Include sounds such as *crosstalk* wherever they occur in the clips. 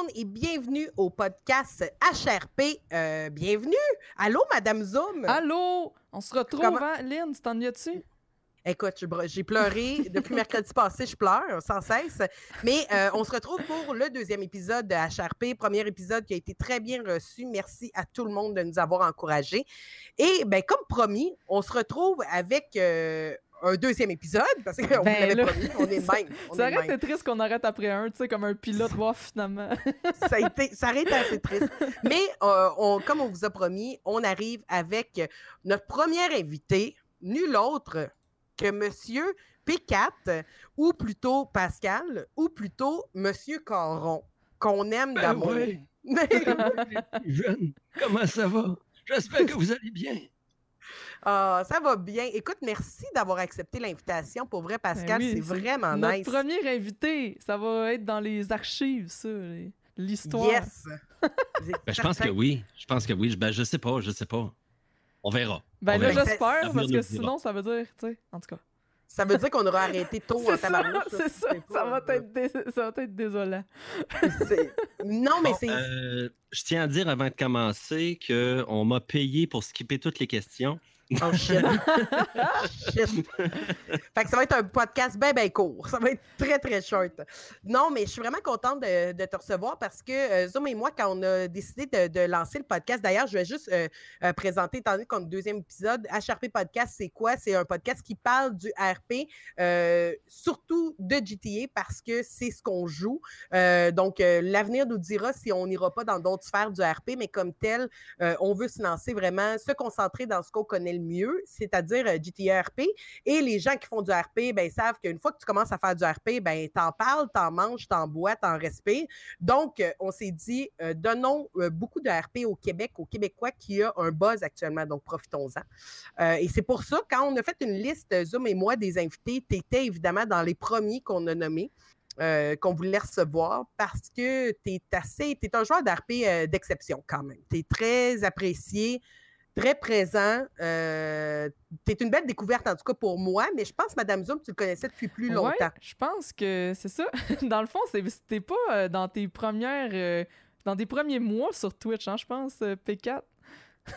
monde et bienvenue au podcast HRP. Euh, bienvenue. Allô, Madame Zoom? Allô? On se retrouve, hein, Lynn? Tu t'en tu Écoute, j'ai pleuré. Depuis mercredi passé, je pleure sans cesse. Mais euh, on se retrouve pour le deuxième épisode de HRP. Premier épisode qui a été très bien reçu. Merci à tout le monde de nous avoir encouragés. Et ben, comme promis, on se retrouve avec euh, un deuxième épisode, parce qu'on ben l'avait promis, on est *laughs* même. ça aurait été triste qu'on arrête après un, tu sais, comme un pilote, *laughs* voir finalement. ça, a été, ça aurait été assez triste. Mais euh, on, comme on vous a promis, on arrive avec notre premier invité, nul autre que Monsieur P4, ou plutôt Pascal, ou plutôt Monsieur Caron, qu'on aime ben d'amour. Oui. *laughs* Jeune, comment ça va? J'espère que vous allez bien. Ah, ça va bien. Écoute, merci d'avoir accepté l'invitation. Pour vrai, ben Pascal, c'est vraiment nice. Notre premier invité, ça va être dans les archives, ça, l'histoire. Yes. *laughs* Ben, je pense que oui. Je pense que oui. Ben, je sais pas, je sais pas. On verra. Ben là, j'espère, parce que sinon, ça veut dire, tu sais, en tout cas. Ça veut dire qu'on aura arrêté tôt *laughs* en tabarnouche. C'est ça, ça, va être ça va être désolant. non, mais c'est... Euh, je tiens à dire avant de commencer qu'on m'a payé pour skipper toutes les questions. Oh shit. *laughs* shit. Fait que ça va être un podcast bien, bien court. Ça va être très, très short. Non, mais je suis vraiment contente de, te recevoir parce que euh, Zoom et moi, quand on a décidé de, lancer le podcast, d'ailleurs, je vais juste euh, euh, présenter, étant donné qu'on deuxième épisode, HRP Podcast, c'est quoi? C'est un podcast qui parle du RP, surtout de GTA parce que c'est ce qu'on joue. donc, l'avenir nous dira si on n'ira pas dans d'autres sphères du RP, mais comme tel, on veut se lancer vraiment, se concentrer dans ce qu'on connaît le mieux, c'est-à-dire euh, GTRP. Et les gens qui font du RP, ben, savent qu'une fois que tu commences à faire du RP, ben, t'en parles, t'en manges, t'en bois, t'en respires. Donc, euh, on s'est dit, euh, donnons beaucoup de RP au Québec, aux Québécois qui a un buzz actuellement. Donc, profitons-en. et c'est pour ça, quand on a fait une liste, Zoom et moi, des invités, tu étais évidemment dans les premiers qu'on a nommés. qu'on voulait recevoir parce que tu es assez, tu es un joueur d'RP d'exception quand même. Tu es très apprécié très présent. Euh, es une belle découverte, en tout cas pour moi, mais je pense, Madame Zoom, tu le connaissais depuis plus longtemps. Ouais, je pense que c'est ça. *laughs* dans le fond, c'était pas euh, dans tes premières. Euh, dans tes premiers mois sur Twitch, hein, je pense, P4.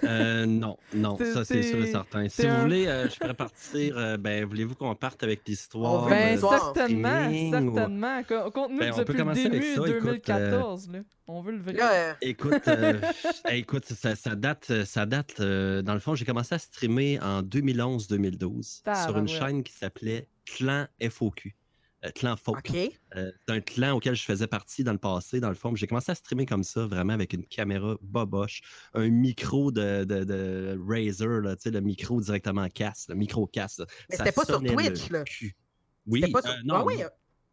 Euh, non, non, ça c'est sûr et certain. Si vous voulez, euh, je pourrais partir. Euh, ben, voulez-vous qu'on parte avec l'histoire? Ben, certainement, certainement. Compte-nous ben, depuis le début ça. 2014. là. On veut le vrai. Écoute, *laughs* écoute ça, date, ça date dans le fond, j'ai commencé à streamer en 2011-2012 sur une chaîne qui s'appelait Clan FOQ. Euh, clan folk. Euh, c'est un clan auquel je faisais partie dans le passé, dans le fond. J'ai commencé à streamer comme ça, vraiment avec une caméra boboche, un micro de, de, de Razer, là, le micro directement casse, le micro casse. Mais c'était pas sur Twitch, là. Oui, euh, non, ah,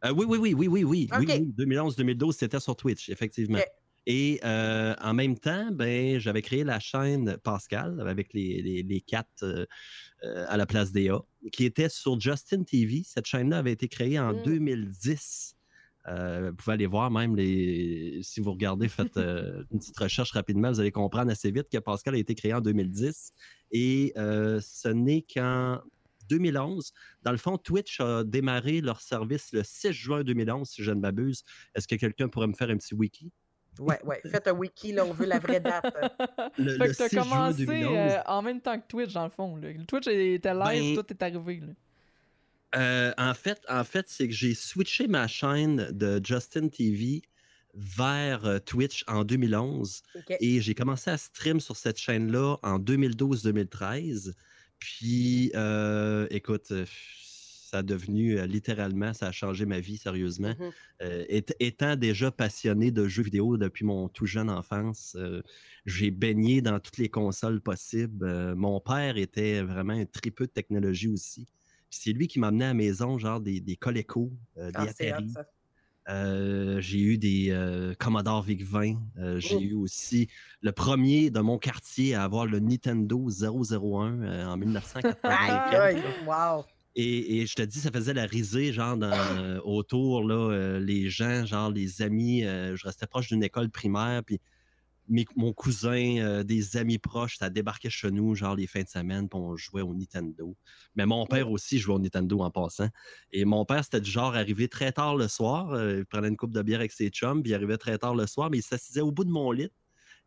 ah. oui. Oui, oui, oui, oui, oui, oui. 2011, 2012, c'était sur Twitch, effectivement. Et en même temps, ben, j'avais créé la chaîne Pascal avec les, les, les quatre, à la place des A, qui était sur Justin TV. Cette chaîne-là avait été créée en 2010. Mmh. vous pouvez aller voir même les. Si vous regardez, faites *laughs* une petite recherche rapidement, vous allez comprendre assez vite que Pascal a été créé en 2010. Et ce n'est qu'en 2011. Dans le fond, Twitch a démarré leur service le 6 juin 2011, si je ne m'abuse. Est-ce que quelqu'un pourrait me faire un petit wiki? Ouais, ouais. Faites un wiki, là, on veut la vraie date. *laughs* le, fait que t'as commencé euh, en même temps que Twitch, dans le fond. Là. Twitch était live, ben tout est arrivé. Là. Euh, en fait, en fait c'est que j'ai switché ma chaîne de Justin TV vers euh, Twitch en 2011 et j'ai commencé à stream sur cette chaîne-là en 2012-2013. Puis, écoute, ça a devenu littéralement, ça a changé ma vie sérieusement. Mmh étant déjà passionné de jeux vidéo depuis mon tout jeune enfance, j'ai baigné dans toutes les consoles possibles. mon père était vraiment un tripeux de technologie aussi. C'est lui qui m'a amené à la maison, genre des, des Coleco, des ah, Atari. j'ai eu des Commodore VIC-20. j'ai mmh. eu aussi le premier de mon quartier à avoir le Nintendo 001 en *laughs* 1980. wow! Et, je te dis, ça faisait la risée, genre, autour, là, euh, les gens, genre, les amis. Euh, je restais proche d'une école primaire, puis mon cousin, des amis proches, ça débarquait chez nous, genre les fins de semaine, puis on jouait au Nintendo. Mais mon père aussi jouait au Nintendo en passant. Et mon père, c'était du genre arrivé très tard le soir, il prenait une coupe de bière avec ses chums, puis il arrivait très tard le soir, mais il s'assisait au bout de mon lit,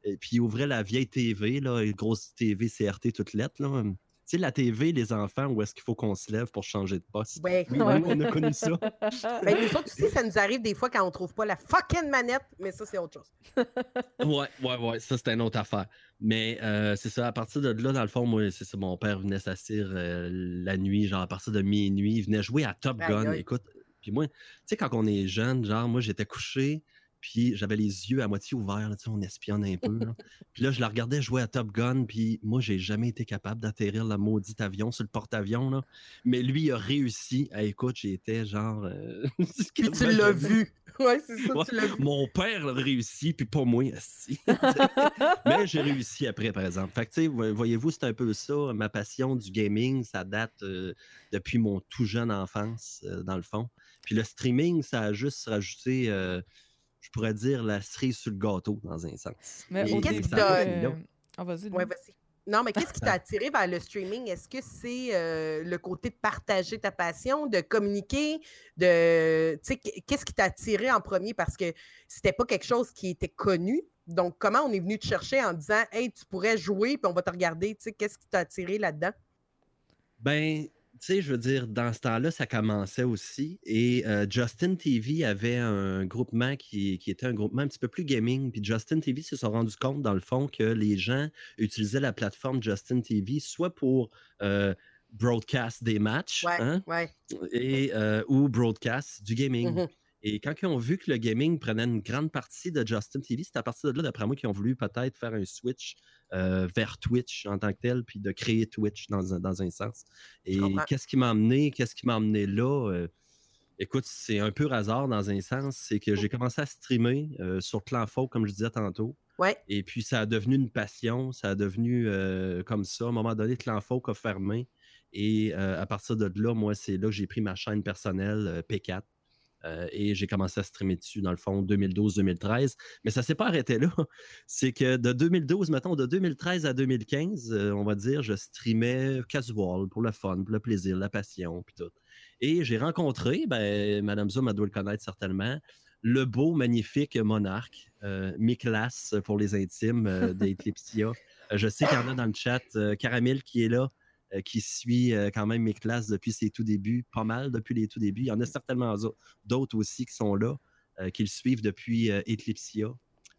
et puis il ouvrait la vieille TV, là, une grosse TV CRT toute lettre, là. Tu sais, la TV, les enfants, où est-ce qu'il faut qu'on se lève pour changer de poste? oui, on a connu ça. *laughs* Ben, nous autres aussi, ça nous arrive des fois quand on trouve pas la fucking manette, mais ça, c'est autre chose. *laughs* ouais, ouais, ouais, ça, c'est une autre affaire. Mais euh, c'est ça, à partir de là, dans le fond, moi, c'est ça, mon père venait s'asseoir euh, la nuit, genre à partir de minuit, il venait jouer à Top Gun. Écoute, puis moi, tu sais, quand on est jeune, genre, moi, j'étais couché, puis j'avais les yeux à moitié ouverts, là, on espionne un peu. *laughs* puis là, je la regardais jouer à Top Gun, puis moi, j'ai jamais été capable d'atterrir le maudit avion sur le porte-avions. Mais lui, il a réussi. écoute, j'étais genre. Euh, *laughs* puis tu l'as vu. Ouais, c'est ça, tu l'as vu. Mon père l'a réussi, puis pas moi. *laughs* Mais j'ai réussi après, par exemple. Fait que, tu sais, voyez-vous, c'est un peu ça. Ma passion du gaming, ça date euh, depuis mon tout jeune enfance, euh, dans le fond. Puis le streaming, ça a juste rajouté je pourrais dire, la cerise sur le gâteau, dans un sens. Mais qu'est-ce qui t'a... Vas-y. Ouais, vas-y. Non, mais qu'est-ce qui t'a *laughs* attiré vers le streaming? Est-ce que c'est euh, le côté de partager ta passion, de communiquer, de. Tu sais, qu'est-ce qui t'a attiré en premier? Parce que c'était pas quelque chose qui était connu. Donc, comment on est venu te chercher en disant, hey, tu pourrais jouer, puis on va te regarder? Tu sais, qu'est-ce qui t'a attiré là-dedans? Ben, tu sais, je veux dire, dans ce temps-là, ça commençait aussi. Et euh, Justin TV avait un groupement qui, était un groupement un petit peu plus gaming. Puis Justin TV se sont rendu compte, dans le fond, que les gens utilisaient la plateforme Justin TV soit pour euh, broadcast des matchs hein, et, euh, ou broadcast du gaming. Mmh et quand ils ont vu que le gaming prenait une grande partie de Justin TV, c'est à partir de là, d'après moi, qu'ils ont voulu peut-être faire un switch euh, vers Twitch en tant que tel, puis de créer Twitch dans un, dans un sens. Et qu'est-ce qui m'a amené, qu'est-ce qui m'a amené là? Euh, écoute, c'est un peu hasard dans un sens, c'est que j'ai commencé à streamer euh, sur Clan Folk, comme je disais tantôt. Ouais. Et puis ça a devenu une passion, ça a devenu comme ça. À un moment donné, Clan Folk a fermé. Et à partir de là, moi, c'est là que j'ai pris ma chaîne personnelle P4. Euh, et j'ai commencé à streamer dessus, dans le fond, 2012-2013. Mais ça ne s'est pas arrêté là. *laughs* C'est que de 2012, mettons, de 2013 à 2015, euh, on va dire, je streamais casual, pour le fun, pour le plaisir, la passion, puis tout. Et j'ai rencontré, ben, Madame Zoom, elle doit le connaître certainement, le beau, magnifique monarque, euh, Miklas pour les intimes euh, *laughs* je sais qu'il y en a dans le chat, Caramel qui est là. Euh, qui suit euh, quand même mes classes depuis ses tout débuts, pas mal depuis les tout débuts. Il y en a certainement d'autres aussi qui sont là, euh, qui le suivent depuis Eclipsia.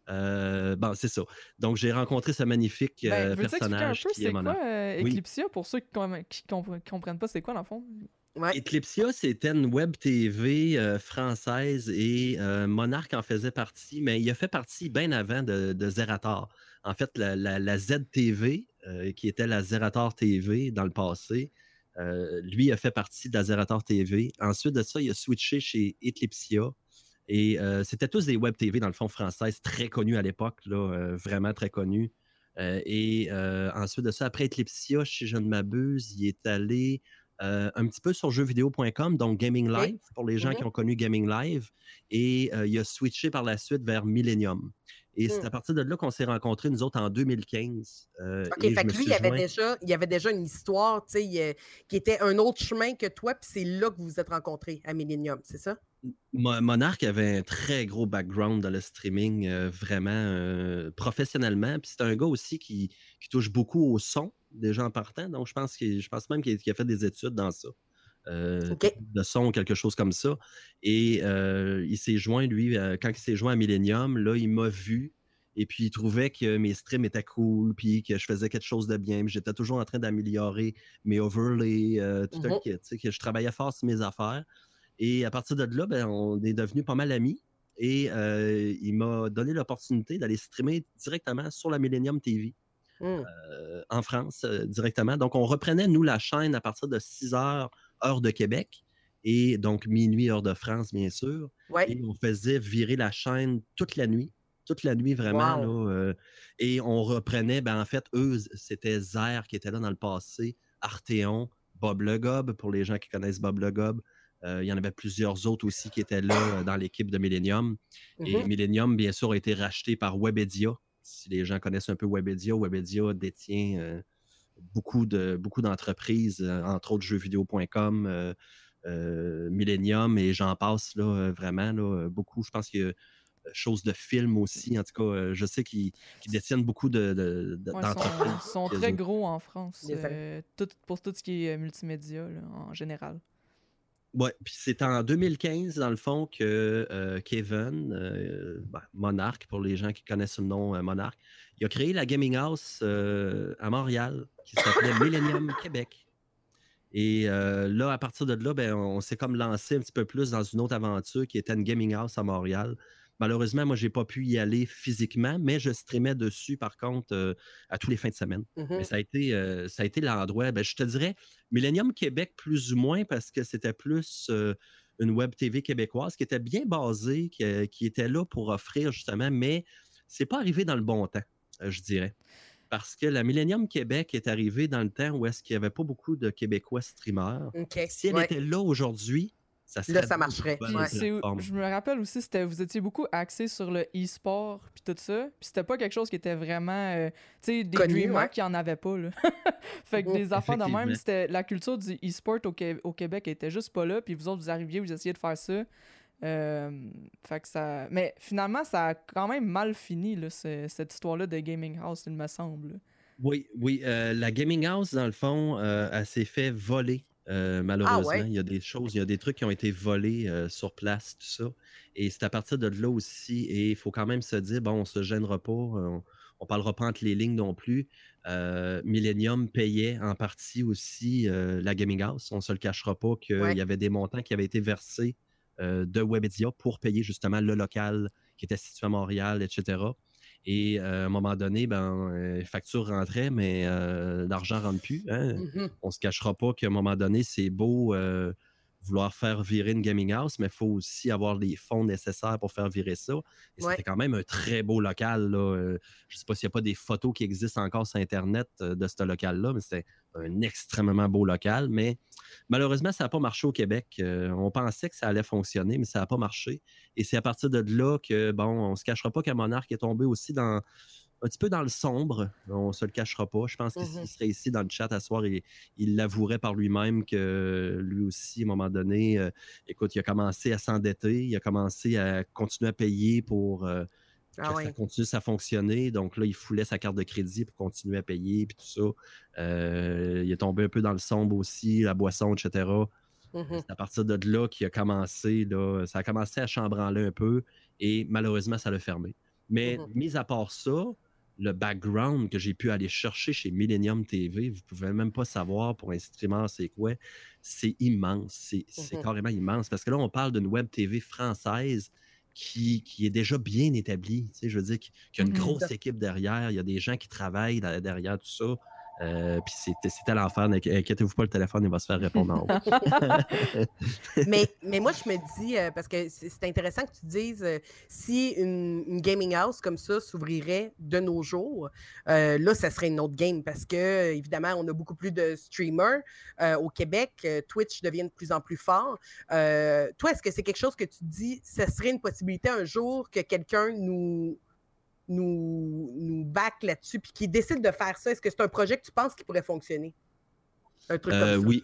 bon, c'est ça. Donc, j'ai rencontré ce magnifique ben, personnage un peu, qui est, quoi, Eclipsia, pour ceux qui ne comprennent pas c'est quoi, dans le fond? Eclipsia, c'était une web TV française et Monarch en faisait partie, mais il a fait partie bien avant de, de Zerator. En fait, la, la ZTV, euh, qui était la Zerator TV dans le passé. Euh, lui a fait partie de la Zerator TV. Ensuite de ça, il a switché chez Eclipsia. Et euh, c'était tous des web TV, dans le fond, françaises, très connus à l'époque, vraiment très connus. et ensuite de ça, après Eclipsia, si je ne m'abuse, il est allé un petit peu sur jeuxvideo.com, donc Gaming Live, pour les gens mm-hmm. qui ont connu Gaming Live. Et il a switché par la suite vers Millennium. Et c'est mmh. à partir de là qu'on s'est rencontrés, nous autres, en 2015. Euh, OK, fait que lui, il avait, déjà, il avait déjà une histoire, tu sais, qui était un autre chemin que toi, puis c'est là que vous vous êtes rencontrés, à Millennium, c'est ça? Monarch avait un très gros background dans le streaming, euh, vraiment euh, professionnellement. Puis c'est un gars aussi qui, touche beaucoup au son des gens partants. Donc je pense, je pense même qu'il a fait des études dans ça. Euh, de son, quelque chose comme ça. Et euh, il s'est joint, lui, euh, quand il s'est joint à Millennium, là, il m'a vu. Et puis, il trouvait que mes streams étaient cool, puis que je faisais quelque chose de bien. J'étais toujours en train d'améliorer mes overlays, tout un mm-hmm. kit, que je travaillais fort sur mes affaires. Et à partir de là, ben, on est devenus pas mal amis. Et il m'a donné l'opportunité d'aller streamer directement sur la Millennium TV. Mm. en France directement. Donc, on reprenait, nous, la chaîne à partir de 6 heures heure de Québec, et donc minuit, heure de France, bien sûr. Et on faisait virer la chaîne toute la nuit. Toute la nuit, vraiment. Euh, et on reprenait, ben, en fait, eux, c'était Zer qui était là dans le passé, Arteon, Bob Le Gob, pour les gens qui connaissent Bob Le Gob. Euh, il y en avait plusieurs autres aussi qui étaient là euh, dans l'équipe de Millennium. Et mm-hmm. Millennium, bien sûr, a été racheté par Webedia, si les gens connaissent un peu Webedia, Webedia détient beaucoup de beaucoup d'entreprises, entre autres jeuxvideo.com, Millennium et j'en passe là, vraiment là, beaucoup. Je pense qu'il y a choses de films aussi. En tout cas, je sais qu'ils détiennent beaucoup d'entreprises. ils sont, très gros en France pour tout ce qui est multimédia en général. Ouais, puis c'est en 2015, dans le fond, que Kevin, ben, Monarch, pour les gens qui connaissent le nom Monarch, il a créé la Gaming House à Montréal qui s'appelait *laughs* Millennium Québec. Et là, à partir de là, ben, on s'est comme lancé un petit peu plus dans une autre aventure qui était une Gaming House à Montréal. Malheureusement, moi, je n'ai pas pu y aller physiquement, mais je streamais dessus, par contre, à tous les fins de semaine. Mais mmh ça a été, ça a été l'endroit, ben, je te dirais, Millennium Québec, plus ou moins, parce que c'était plus une web TV québécoise qui était bien basée, qui, qui, était là pour offrir justement, mais c'est pas arrivé dans le bon temps, je dirais. Parce que la Millennium Québec est arrivée dans le temps où est-ce qu'il n'y avait pas beaucoup de Québécois streamers. Si elle était là aujourd'hui, ça Là, ça marcherait. Je me rappelle aussi, c'était vous étiez beaucoup axé sur le e-sport puis tout ça. Puis c'était pas quelque chose qui était vraiment. Euh, tu sais, des dreamers qui en avaient pas. Là. *laughs* fait que des affaires de même, c'était la culture du e-sport au, au, Québec était juste pas là. Puis vous autres, vous arriviez, vous essayez de faire ça. Euh, fait que ça... Mais finalement, ça a quand même mal fini, là, cette histoire-là de Gaming House, il me semble. Oui, oui. Euh, la Gaming House, dans le fond, elle s'est fait voler euh, ah malheureusement, il y a des choses, il y a des trucs qui ont été volés euh, sur place, tout ça. Et c'est à partir de là aussi, et il faut quand même se dire, bon, on se gênera pas, on, ne parlera pas entre les lignes non plus. Euh, Millennium payait en partie aussi la Gaming House. On ne se le cachera pas qu'il y avait des montants qui avaient été versés de Webedia pour payer justement le local qui était situé à Montréal, etc. Et euh, à un moment donné, ben, euh, les factures rentraient, mais euh, l'argent ne rentre plus. Hein. Mmh On ne se cachera pas qu'à un moment donné, c'est beau vouloir faire virer une gaming house, mais il faut aussi avoir les fonds nécessaires pour faire virer ça. Et c'était quand même un très beau local. je ne sais pas s'il n'y a pas des photos qui existent encore sur Internet de ce local-là, mais c'était un extrêmement beau local. Mais malheureusement, ça n'a pas marché au Québec. on pensait que ça allait fonctionner, mais ça n'a pas marché. Et c'est à partir de là que, bon, on ne se cachera pas qu'un monarque est tombé aussi dans un petit peu dans le sombre. On ne se le cachera pas. Je pense qu'il mmh serait ici dans le chat à soir et il l'avouerait par lui-même que lui aussi, à un moment donné, euh, écoute, il a commencé à s'endetter, il a commencé à continuer à payer pour euh, ah ça continue à fonctionner. Donc là, il foulait sa carte de crédit pour continuer à payer puis tout ça. Euh, il est tombé un peu dans le sombre aussi, la boisson, etc. Mmh C'est à partir de là qu'il a commencé, là, ça a commencé à chambranler un peu et malheureusement, ça l'a fermé. Mais mmh mis à part ça, le background que j'ai pu aller chercher chez Millennium TV, vous pouvez même pas savoir pour un streamer c'est quoi. C'est immense. C'est mmh carrément immense. Parce que là, on parle d'une web TV française qui, est déjà bien établie. Tu sais, je veux dire qu'il y a une mmh grosse équipe derrière, il y a des gens qui travaillent derrière tout ça. Euh, puis c'était l'enfer. Inquiétez-vous pas, le téléphone, il va se faire répondre en haut. *laughs* mais, *laughs* mais moi, je me dis, euh, parce que c'est intéressant que tu dises, euh, si une, gaming house comme ça s'ouvrirait de nos jours, là, ça serait une autre game parce que, évidemment, on a beaucoup plus de streamers au Québec. Twitch devient de plus en plus fort. toi, est-ce que c'est quelque chose que tu dis, ça serait une possibilité un jour que quelqu'un nous nous, nous back là-dessus, puis qui décide de faire ça, est-ce que c'est un projet que tu penses qui pourrait fonctionner? Un truc comme euh, ça? Oui.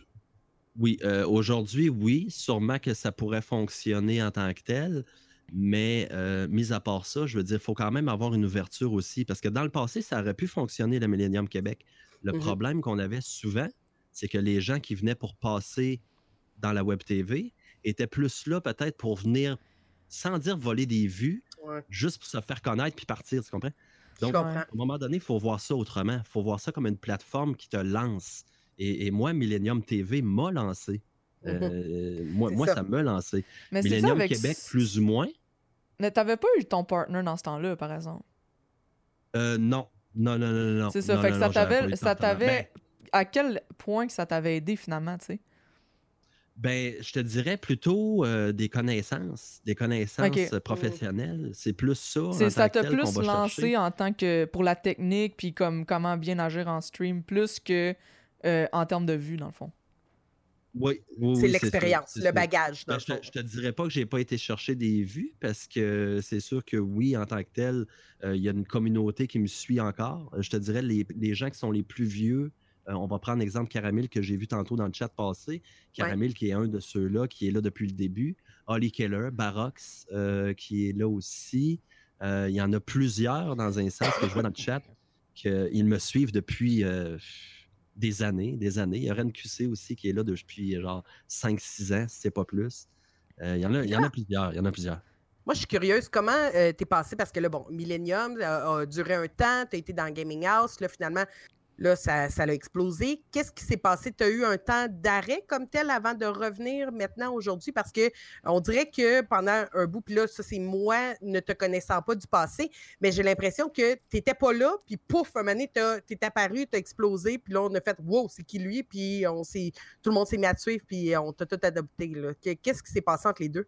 Oui, euh, aujourd'hui, oui, sûrement que ça pourrait fonctionner en tant que tel, mais euh, mis à part ça, je veux dire, il faut quand même avoir une ouverture aussi, parce que dans le passé, ça aurait pu fonctionner, le Millennium Québec. Le mm-hmm. problème qu'on avait souvent, c'est que les gens qui venaient pour passer dans la Web TV étaient plus là peut-être pour venir, sans dire voler des vues, juste pour se faire connaître puis partir, tu comprends? Donc, à un moment donné, il faut voir ça autrement. Il faut voir ça comme une plateforme qui te lance. Et, moi, Millennium TV m'a lancé. Euh, *laughs* moi, moi ça. m'a lancé. Mais Millennium Québec, plus ou moins. Mais t'avais pas eu ton partner dans ce temps-là, par exemple? Euh, non. Non, non, non, non. C'est ça. fait que ça t'avait. Ben à quel point que ça t'avait aidé finalement, tu sais? Ben, je te dirais plutôt euh, des connaissances, des connaissances euh, professionnelles. C'est plus ça. ça t'a plus lancé en tant que pour la technique, puis comme comment bien agir en stream, plus que euh, en termes de vue, dans le fond. Oui, c'est l'expérience, le bagage. Ben, je, ne te dirais pas que j'ai pas été chercher des vues parce que c'est sûr que oui, en tant que tel, euh, il y a une communauté qui me suit encore. Je te dirais les, les gens qui sont les plus vieux. Euh, on va prendre l'exemple Caramel que j'ai vu tantôt dans le chat passé. Caramel qui est un de ceux-là, qui est là depuis le début. Holly Keller, Barox euh, qui est là aussi. il y en a plusieurs dans un sens que je vois dans le chat qu'ils me suivent depuis des années, des années. Il y a Ren QC aussi qui est là depuis genre 5-6 ans, si c'est pas plus. Euh, il, y en a, il y en a plusieurs. Il y en a plusieurs. Moi, je suis curieuse, comment euh, t'es passé? Parce que là, bon, Millennium a, duré un temps, tu as été dans Gaming House, là, finalement, Là, ça, ça a explosé. Qu'est-ce qui s'est passé? Tu as eu un temps d'arrêt comme tel avant de revenir maintenant aujourd'hui? Parce que on dirait que pendant un bout, puis là, ça, c'est moi ne te connaissant pas du passé, mais j'ai l'impression que tu n'étais pas là, puis pouf, un moment donné, tu es apparu, tu as explosé, puis là, on a fait Wow, c'est qui lui? Puis on tout le monde s'est mis à te suivre, puis on t'a tout adopté. Qu'est-ce qui s'est passé entre les deux?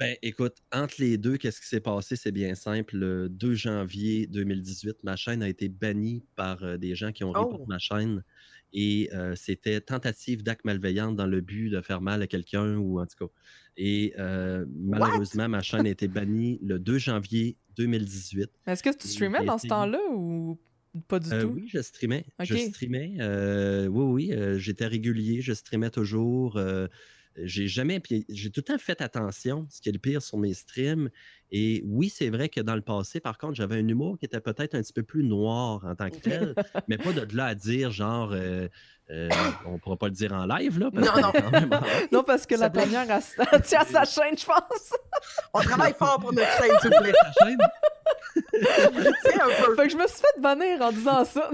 Ben, écoute, entre les deux, qu'est-ce qui s'est passé? C'est bien simple. Le 2 janvier 2018, ma chaîne a été bannie par euh, des gens qui ont oh. ma chaîne. Et euh, c'était tentative d'acte malveillante dans le but de faire mal à quelqu'un ou en tout cas. Et euh, malheureusement, ma chaîne a été bannie le 2 janvier 2018. Est-ce que tu streamais dans ce temps-là ou pas du tout? Oui, je streamais. Je streamais. oui, oui, j'étais régulier, je streamais toujours j'ai jamais, j'ai tout le temps fait attention, ce qui est le pire sur mes streams. Et oui, c'est vrai que dans le passé, par contre, j'avais un humour qui était peut-être un petit peu plus noir en tant que tel, *laughs* mais pas de là à dire genre, euh, euh, *coughs* on pourra pas le dire en live, là. non, non. *laughs* non, parce que la première a tient *laughs* sa chaîne, je pense. on travaille fort pour notre chaîne, s'il vous plaît. chaîne? un peu. Fait que je me suis fait bannir en disant ça.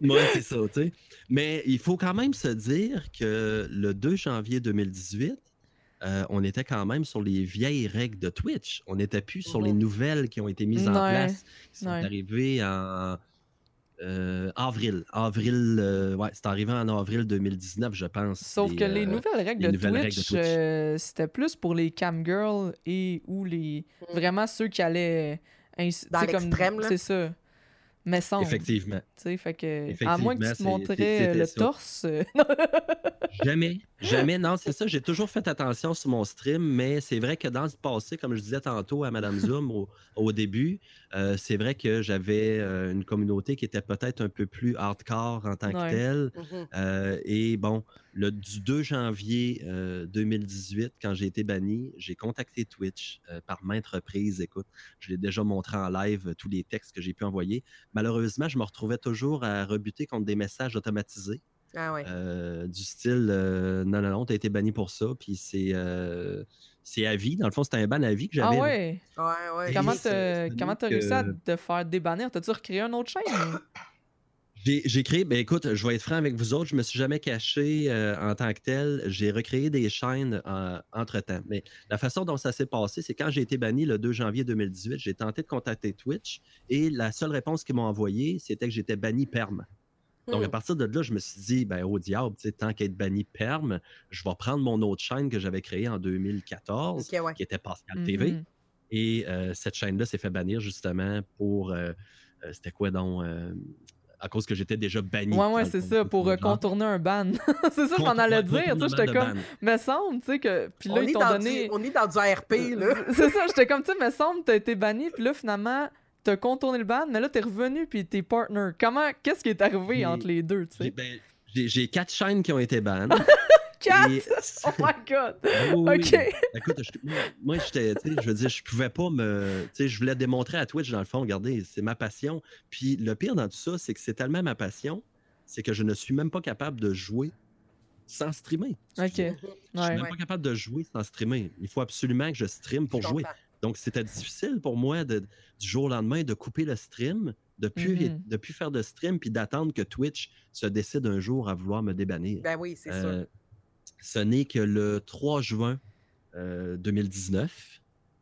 Moi, c'est ça, tu sais. Mais il faut quand même se dire que le 2 janvier 2018, euh, on était quand même sur les vieilles règles de Twitch. On n'était plus sur les nouvelles qui ont été mises en place, qui sont arrivées en euh, avril. Avril, euh, ouais, c'est arrivé en avril 2019, je pense. Sauf que les nouvelles règles, de, Twitch, c'était plus pour les camgirls et ou les mm. vraiment ceux qui allaient dans l'extrême. C'est ça. Mais sans. Effectivement. Tu sais, fait que. À moins que tu te montrais le torse. *laughs* jamais. Jamais. Non, c'est ça. J'ai toujours fait attention sur mon stream, mais c'est vrai que dans le passé, comme je disais tantôt à Madame Zoom au, début, euh, c'est vrai que j'avais euh, une communauté qui était peut-être un peu plus hardcore en tant que telle. Mm-hmm. Euh, et bon, le, du 2 janvier 2018, quand j'ai été banni, j'ai contacté Twitch par maintes reprises. Écoute, je l'ai déjà montré en live, tous les textes que j'ai pu envoyer. Malheureusement, je me retrouvais toujours à rebuter contre des messages automatisés. Ah ouais. du style non, non, non, t'as été banni pour ça, puis c'est c'est à vie. Dans le fond, c'était un ban à vie que j'avais. Ah ouais? Ouais, ouais. Comment t'as réussi à te faire débannir? T'as-tu recréé une autre chaîne? J'ai créé, ben écoute, je vais être franc avec vous autres, je me suis jamais caché euh, en tant que tel. J'ai recréé des chaînes euh, entre-temps. Mais la façon dont ça s'est passé, c'est quand j'ai été banni le 2 janvier 2018, j'ai tenté de contacter Twitch et la seule réponse qu'ils m'ont envoyée, c'était que j'étais banni perm. Donc, à hmm. partir de là, je me suis dit, ben, au diable, tant qu'être banni perm, je vais prendre mon autre chaîne que j'avais créée en 2014, qui était Pascal TV. Mm-hmm. Et euh, cette chaîne-là s'est fait bannir justement pour. Euh, c'était quoi donc à cause que j'étais déjà banni. Ouais, ouais, c'est ça, pour contourner un ban. *laughs* c'est ça, j'en allais dire. Tu sais, j'étais comme. Mais semble, tu sais, que. Puis là, ils t'ont donné. on est dans du RP, là. *laughs* c'est ça, j'étais comme, tu sais, mais semble, t'as été banni, puis là, finalement t'as contourné le ban, mais là, t'es revenu puis t'es partner. Comment, qu'est-ce qui est arrivé entre les deux, tu sais? Ben, j'ai quatre chaînes qui ont été bannes. *laughs* quatre? *laughs* Oh my god! ok. Écoute, moi, j'étais, je veux dire, je pouvais pas me. Tu sais, je voulais démontrer à Twitch, dans le fond, regardez, c'est ma passion. Puis le pire dans tout ça, c'est que c'est tellement ma passion, c'est que je ne suis même pas capable de jouer sans streamer. Ok. Je suis même pas capable de jouer sans streamer. Il faut absolument que je stream pour jouer. Donc, c'était difficile pour moi de, du jour au lendemain de couper le stream, de ne plus, mm-hmm. plus faire de stream, puis d'attendre que Twitch se décide un jour à vouloir me débannir. Ben oui, c'est euh, Ce n'est que le 3 juin 2019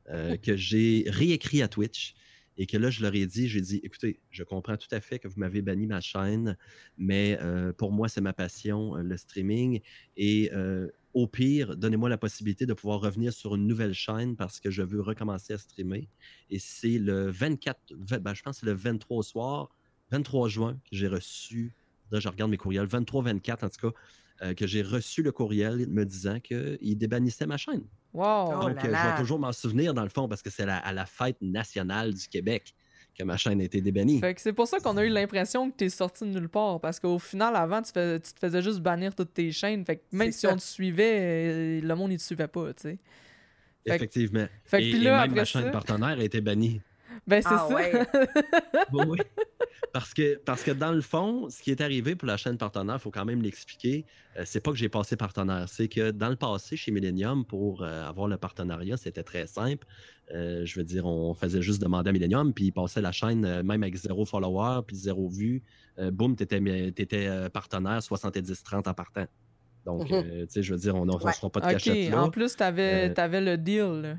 euh, euh, *laughs* que j'ai réécrit à Twitch et que là, je leur ai dit, j'ai dit, écoutez, je comprends tout à fait que vous m'avez banni ma chaîne, mais pour moi, c'est ma passion, le streaming. Et au pire, donnez-moi la possibilité de pouvoir revenir sur une nouvelle chaîne parce que je veux recommencer à streamer. Et c'est le 24, ben, je pense que c'est le 23 au soir, 23 juin, que j'ai reçu, là je regarde mes courriels, 23-24 en tout cas, que j'ai reçu le courriel me disant qu'il débannissait ma chaîne. Wow! Donc, je vais toujours m'en souvenir, dans le fond, parce que c'est à la fête nationale du Québec que ma chaîne a été débannie. c'est pour ça qu'on a eu l'impression que tu es sorti de nulle part. Parce qu'au final, avant, tu, te faisais juste bannir toutes tes chaînes. Fait que même si on te suivait, le monde ne te suivait pas, tu sais. Effectivement. Fait et, même ma chaîne partenaire a été bannie. Ben, c'est ah, ça. *laughs* oui. Parce que, parce que dans le fond, ce qui est arrivé pour la chaîne partenaire, il faut quand même l'expliquer. Euh, c'est pas que j'ai passé partenaire, c'est que dans le passé, chez Millennium, pour euh, avoir le partenariat, c'était très simple. Euh, je veux dire, on faisait juste demander à Millennium, puis il passait la chaîne, même avec zéro follower, puis zéro vue. boum, tu étais, partenaire 70-30 en partant. Donc, mhm. tu sais, je veux dire, on ne fera pas de cachette là. En plus, tu avais, le deal.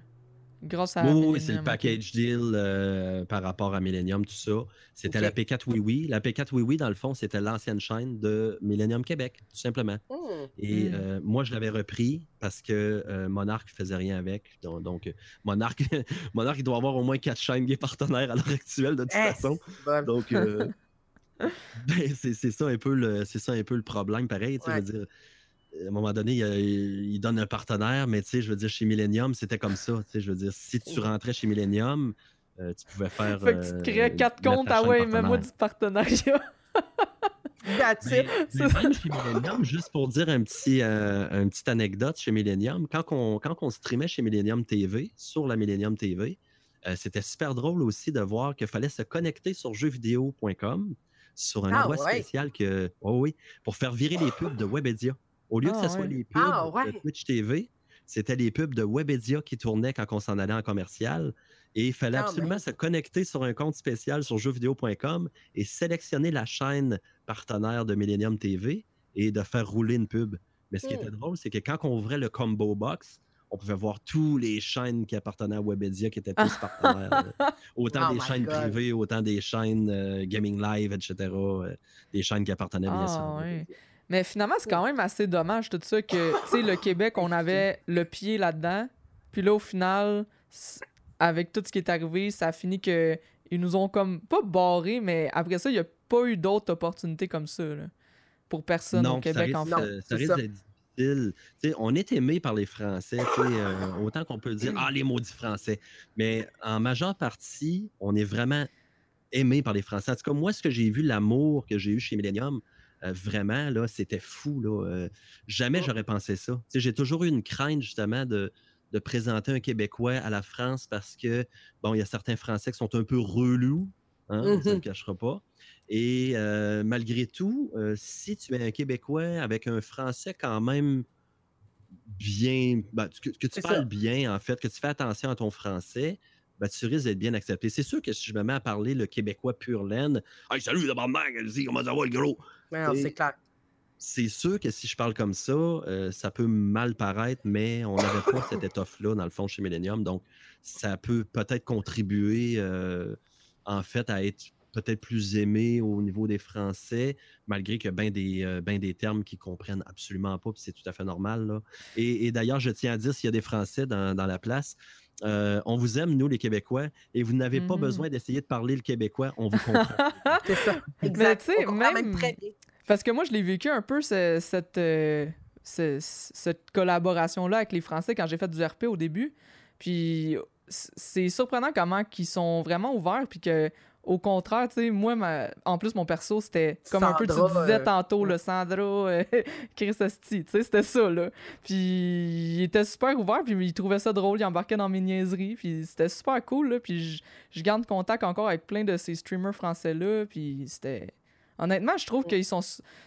Grâce à Oui, c'est le package deal euh, par rapport à Millennium, tout ça. C'était la P4 Oui Oui. La P4 Oui Oui, dans le fond, c'était l'ancienne chaîne de Millennium Québec, tout simplement. Hmm. Et hmm. Euh, moi, je l'avais repris parce que euh, Monarch ne faisait rien avec. Donc, Monarch, *laughs* Monarch, il doit avoir au moins quatre chaînes des partenaires à l'heure actuelle, de toute façon. Donc, *laughs* ben, c'est ça, un peu le, ça un peu le problème, pareil. Tu veux dire à un moment donné, il, donne un partenaire, mais tu sais, je veux dire, chez Millennium, c'était comme ça. Tu sais, je veux dire, si tu rentrais chez Millennium, euh, tu pouvais faire. Fait que tu te créais euh, quatre comptes, ah ouais, même-moi du partenariat. *laughs* mais, même chez Millennium, juste pour dire un petit, euh, une petite anecdote chez Millennium, quand on, quand on streamait chez Millennium TV, sur la Millennium TV, c'était super drôle aussi de voir qu'il fallait se connecter sur jeuxvideo.com sur un ah, endroit spécial que, oh oui, pour faire virer les pubs de Webedia. Au lieu que ce ah, soit les pubs ah, de Twitch TV, c'était les pubs de Webedia qui tournaient quand on s'en allait en commercial. Et il fallait absolument se connecter sur un compte spécial sur jeuxvideo.com et sélectionner la chaîne partenaire de Millennium TV et de faire rouler une pub. Mais ce qui était hmm. drôle, c'est que quand on ouvrait le combo box, on pouvait voir toutes les chaînes qui appartenaient à Webedia qui étaient *laughs* tous partenaires. autant oh des chaînes privées, autant des chaînes euh, Gaming Live, etc. Euh, des chaînes qui appartenaient bien sûr. Mais finalement, c'est quand même assez dommage tout ça que, tu sais, le Québec, on avait le pied là-dedans. Puis là, au final, avec tout ce qui est arrivé, ça a fini que ils nous ont comme pas barré, mais après ça, il n'y a pas eu d'autres opportunités comme ça là, pour personne au Québec en fait. Ça risque d'être difficile. on est aimé par les Français, euh, autant qu'on peut dire ah les maudits Français, mais en majeure partie, on est vraiment aimé par les Français. En tout cas, moi, ce que j'ai vu, l'amour que j'ai eu chez Millennium, euh, vraiment, là, c'était fou. Là. Euh, jamais j'aurais pensé ça. J'ai toujours eu une crainte, justement, de, présenter un Québécois à la France parce que, bon, il y a certains Français qui sont un peu relous, hein, ça ne le mmh cachera pas. Et euh, malgré tout, si tu es un Québécois avec un Français quand même bien, ben, que, tu parles bien, en fait, que tu fais attention à ton français, ben, tu risques d'être bien accepté. C'est sûr que si je me mets à parler le québécois pur laine, Hey, salut, d'abord, comment ça va, le gros? c'est clair. C'est sûr que si je parle comme ça, euh, ça peut mal paraître, mais on n'avait pas cette *laughs* étoffe-là, dans le fond, chez Millennium. Donc, ça peut peut-être contribuer, euh, en fait, à être peut-être plus aimé au niveau des Français, malgré qu'il y a bien des, euh, des termes qu'ils comprennent absolument pas, puis c'est tout à fait normal. Et, d'ailleurs, je tiens à dire, s'il y a des Français dans, dans la place, euh, on vous aime, nous, les Québécois, et vous n'avez pas mm-hmm. besoin d'essayer de parler le québécois, on vous comprend. *laughs* c'est ça. Exact. même... Parce que moi, je l'ai vécu un peu, cette, euh, cette collaboration-là avec les Français quand j'ai fait du RP au début. Puis c'est surprenant comment ils sont vraiment ouverts, puis que au contraire, tu sais, moi, en plus, mon perso, c'était comme un peu, tu disais euh, tantôt, le Sandro, euh, *laughs* Chris tu sais, c'était ça, là. Puis il était super ouvert, puis il trouvait ça drôle, il embarquait dans mes niaiseries, puis c'était super cool, là. Puis je garde contact encore avec plein de ces streamers français-là, puis c'était... Honnêtement, je trouve qu'ils sont,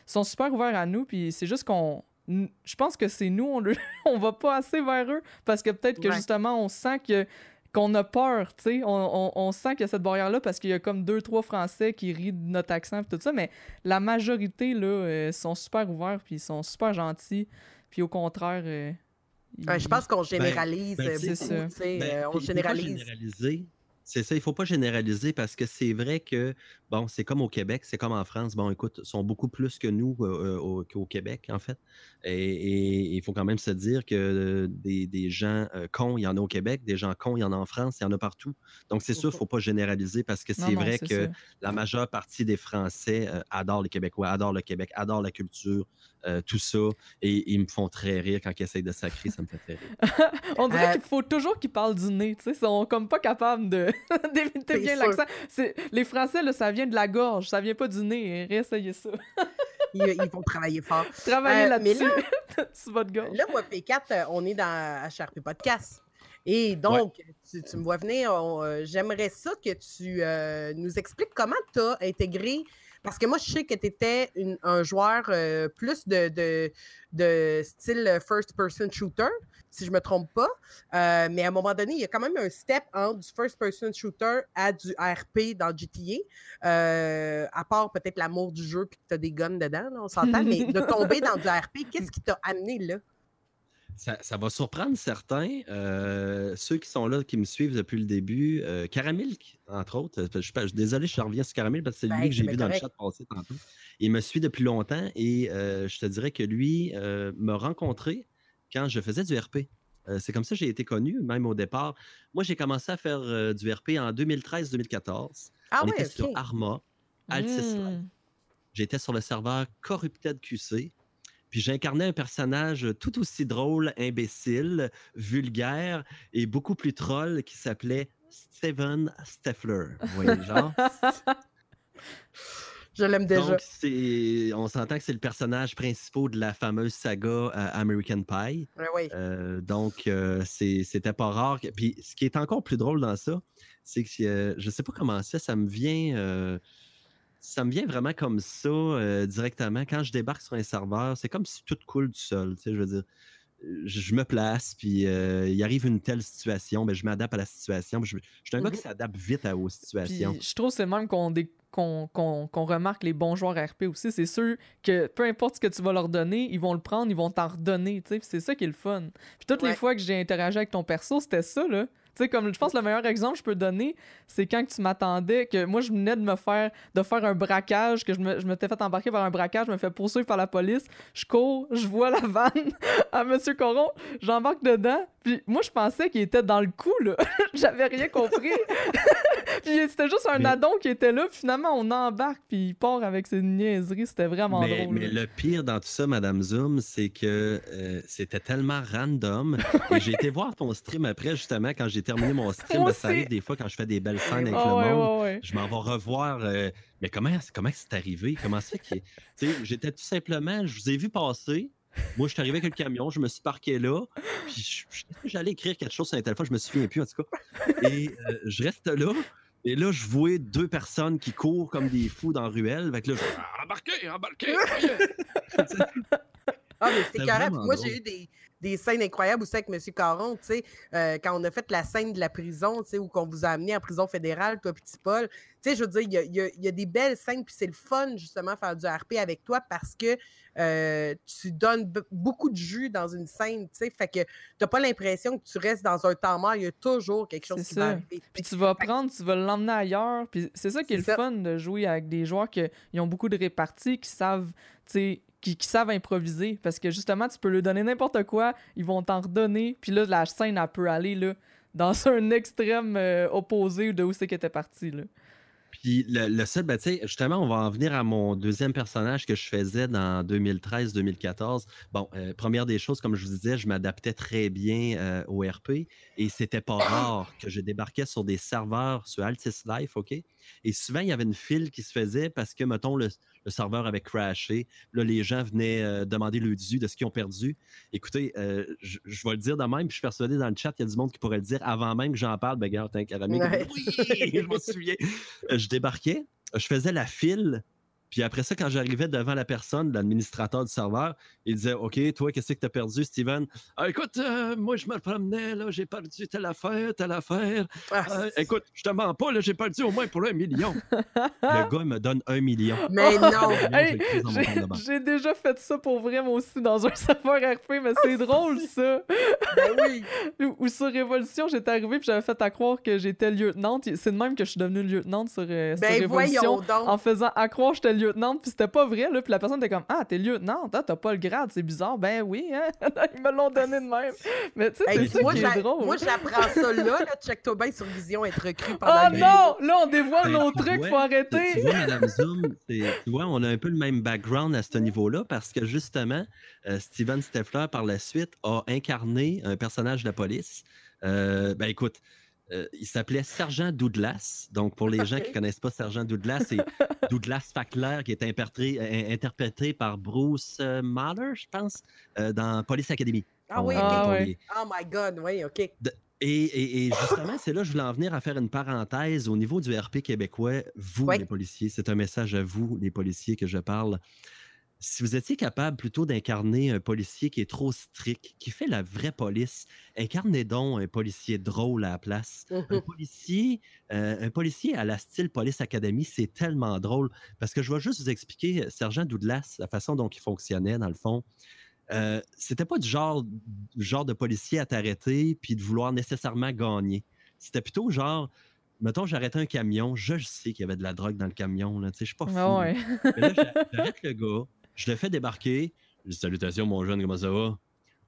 sont super ouverts à nous, puis c'est juste qu'on... Je pense que c'est nous, on, *laughs* on va pas assez vers eux, parce que peut-être que justement, on sent que qu'on a peur, tu sais. On, sent qu'il y a cette barrière-là parce qu'il y a comme deux, trois Français qui rient de notre accent et tout ça, mais la majorité, là, euh, sont super ouverts puis ils sont super gentils. Puis au contraire... Euh, je pense qu'on ben, généralise ben, beaucoup, on généralise. C'est ça, il ne faut pas généraliser parce que c'est vrai que, bon, c'est comme au Québec, c'est comme en France. Bon, écoute, ils sont beaucoup plus que nous euh, euh, qu'au Québec, en fait. Et il faut quand même se dire que des, gens euh, cons, il y en a au Québec, des gens cons, il y en a en France, il y en a partout. Donc, c'est sûr, il ne faut pas généraliser parce que c'est vrai que la majeure partie des Français adorent les Québécois, adorent le Québec, adorent la culture, euh, tout ça. Et ils me font très rire quand ils essayent de sacrer, ça me fait très rire. *laughs* on dirait euh, qu'il faut toujours qu'ils parlent du nez, tu sais. Ils sont comme pas capables de *laughs* d'éviter bien l'accent. Les Français, là, ça vient de la gorge, ça vient pas du nez. Réessayez ça. *laughs* ils, vont travailler fort. Travailler là-dessus, sur votre gorge. Là, moi, P4, on est dans HRP Podcast. Et donc, tu, me vois venir, j'aimerais ça que tu nous expliques comment tu as intégré parce que moi, je sais que tu étais un joueur euh, plus de, de, style first-person shooter, si je ne me trompe pas. Euh, mais à un moment donné, il y a quand même un step entre du first-person shooter à du RP dans GTA. Euh, à part peut-être l'amour du jeu puis que tu as des guns dedans, on s'entend. mais de *laughs* tomber dans du RP, qu'est-ce qui t'a amené là? Ça, va surprendre certains. Euh, ceux qui sont là, qui me suivent depuis le début. Euh, Caramilk, entre autres. Je, suis désolé, je reviens sur Caramilk parce que c'est lui ben, que j'ai vu dans le chat passer tantôt. Il me suit depuis longtemps et euh, je te dirais que lui m'a rencontré quand je faisais du RP. c'est comme ça que j'ai été connu, même au départ. Moi, j'ai commencé à faire du RP en 2013-2014. Ah On était sur Arma, Altis mmh. J'étais sur le serveur Corrupted QC. Puis j'incarnais un personnage tout aussi drôle, imbécile, vulgaire et beaucoup plus troll qui s'appelait Steven Steffler. Vous voyez genre? *laughs* Je l'aime déjà. Donc, on s'entend que c'est le personnage principal de la fameuse saga euh, American Pie. oui. Euh, donc, euh, c'était pas rare. Puis, ce qui est encore plus drôle dans ça, c'est que je sais pas comment ça, ça me vient ça me vient vraiment comme ça euh, directement. Quand je débarque sur un serveur, c'est comme si tout coule du sol. Tu sais, je veux dire, je, me place, puis euh, il arrive une telle situation, ben, je m'adapte à la situation. Je, suis un gars qui mmh s'adapte vite à, aux situations. je trouve c'est même qu'on qu'on remarque les bons joueurs RP aussi. C'est sûr que peu importe ce que tu vas leur donner, ils vont le prendre, ils vont t'en redonner. C'est ça qui est le fun. Puis toutes les fois que j'ai interagi avec ton perso, c'était ça. là. Tu sais, comme je pense le meilleur exemple que je peux donner, c'est quand tu m'attendais, que moi je venais de me faire de faire un braquage, que je me, je m'étais fait embarquer par un braquage, je me fais poursuivre par la police, je cours, je vois la *laughs* vanne à Monsieur Coron, j'embarque dedans, puis moi je pensais qu'il était dans le coup, là. *laughs* J'avais rien compris. *laughs* puis c'était juste un addon qui était là, puis finalement on embarque, puis il part avec ses niaiseries, c'était vraiment mais, drôle. Mais le pire dans tout ça, Madame Zoom, c'est que euh, c'était tellement random. *laughs* j'ai été voir ton stream après, justement, quand j'ai terminé mon stream. ça arrive des fois quand je fais des belles scènes avec ah le monde. Je m'en vais revoir. Euh, mais comment comment c'est arrivé? Comment c'est que. J'étais tout simplement, je vous ai vu passer. Moi, je suis arrivé avec le camion, je me suis parqué là, puis j'allais écrire quelque chose sur un téléphone, je me souviens plus en tout cas. Et euh, je reste là, et là, je vois deux personnes qui courent comme des fous dans la ruelle. Fait là, je ah, embarquez, embarquez! *laughs* ah, mais c'était carré. Moi, j'ai eu des, des scènes incroyables aussi avec M. Caron, tu sais, euh, quand on a fait la scène de la prison, tu sais, où qu'on vous a amené en prison fédérale, toi, petit Paul. Tu sais, je veux dire, il y a, des belles scènes, puis c'est le fun, justement, faire du RP avec toi parce que euh, tu donnes beaucoup de jus dans une scène, tu sais, fait que t'as pas l'impression que tu restes dans un temps mort, il y a toujours quelque chose qui va arriver. Puis tu vas prendre, tu vas l'emmener ailleurs, puis c'est ça qui est, le fun de jouer avec des joueurs qui ont beaucoup de réparties, qui savent, tu sais, qui, savent improviser. Parce que justement, tu peux leur donner n'importe quoi, ils vont t'en redonner. Puis là, la scène, elle peut aller là, dans *laughs* un extrême euh, opposé de où c'est qu'elle était partie. Là. Puis le, seul, ben, justement, on va en venir à mon deuxième personnage que je faisais dans 2013-2014. Bon, euh, première des choses, comme je vous disais, je m'adaptais très bien euh, au RP et c'était pas rare que je débarquais sur des serveurs sur Altis Life, OK? Et souvent, il y avait une file qui se faisait parce que, mettons, le, le serveur avait crashé. Là, les gens venaient euh, demander le dû de ce qu'ils ont perdu. Écoutez, euh, je, vais le dire de même, puis je suis persuadé dans le chat, il y a du monde qui pourrait le dire avant même que j'en parle. Ben, regarde, oui, je me souviens. Euh, je débarquais, je faisais la file puis après ça, quand j'arrivais devant la personne, l'administrateur du serveur, il disait OK, toi, qu'est-ce que tu as perdu, Steven? Ah, Écoute, euh, moi, je me promenais, là, j'ai perdu telle affaire, telle affaire. Ah, euh, écoute, je te mens pas, là, j'ai perdu au moins pour un million. *laughs* le gars me donne un million. Mais *laughs* non J'ai déjà fait ça pour vrai, moi aussi, dans un *laughs* serveur RP, mais c'est drôle, ça. ben oui. Ou, sur Révolution, j'étais arrivé puis j'avais fait à croire que j'étais lieutenant. C'est de même que je suis devenu lieutenant sur, euh, ben Révolution. En faisant à croire que j'étais lieutenant, puis c'était pas vrai, là. Puis la personne était comme, ah, t'es lieutenant, t'as pas le grade, c'est bizarre. Ben oui, hein. *laughs* Ils me l'ont donné de même. Mais tu sais, c'est ça qui est drôle. Moi, j'apprends ça là, là. Check-toi bien sur Vision, être recru pendant Oh non! Là, on dévoile ben, nos trucs, faut arrêter. Tu vois, Madame Zoom, tu vois, on a un peu le même background à ce niveau-là parce que justement, euh, Steven Steffler, par la suite, a incarné un personnage de la police. Euh, ben écoute, euh, il s'appelait Sergent Douglas. Donc, pour les gens qui ne connaissent pas Sergent Douglas, c'est *laughs* Douglas Fackler qui est interprété, par Bruce euh, Mahler, je pense, euh, dans Police Academy. Ah oui, ah, Oh my God, oui, OK. et, justement, c'est là que je voulais en venir à faire une parenthèse au niveau du RP québécois. Vous, les policiers, c'est un message à vous, les policiers, que je parle si vous étiez capable plutôt d'incarner un policier qui est trop strict, qui fait la vraie police, incarnez donc un policier drôle à la place. Un *laughs* policier, euh, un policier à la style Police Academy, c'est tellement drôle parce que je vais juste vous expliquer, Sergent Douglas, la façon dont il fonctionnait dans le fond. Euh, c'était pas du genre, genre de policier à t'arrêter puis de vouloir nécessairement gagner. C'était plutôt genre, mettons, j'arrêtais un camion, je sais qu'il y avait de la drogue dans le camion, là, tu sais, je suis pas fou. Mais là, *laughs* j'arrête le gars, je le fais débarquer. Je dis Salutations, mon jeune, comment ça va?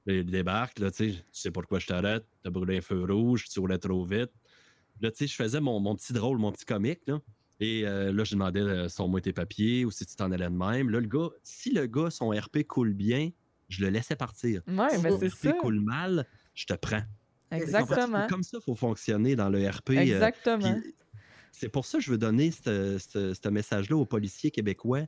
il débarque, là, tu sais, pourquoi je t'arrête, t'as brûlé un feu rouge, tu roulais trop vite. Là, tu sais, je faisais mon, mon, petit drôle, mon petit comique, là. Et euh, là, je demandais euh, son mot tes papiers ou si tu t'en allais de même. Là, le gars, si le gars, son RP coule bien, je le laissais partir. Ouais, mais c'est ça. RP coule mal, je te prends. Exactement. comme ça, il faut fonctionner dans le RP. Euh, Exactement. c'est pour ça que je veux donner ce message-là aux policiers québécois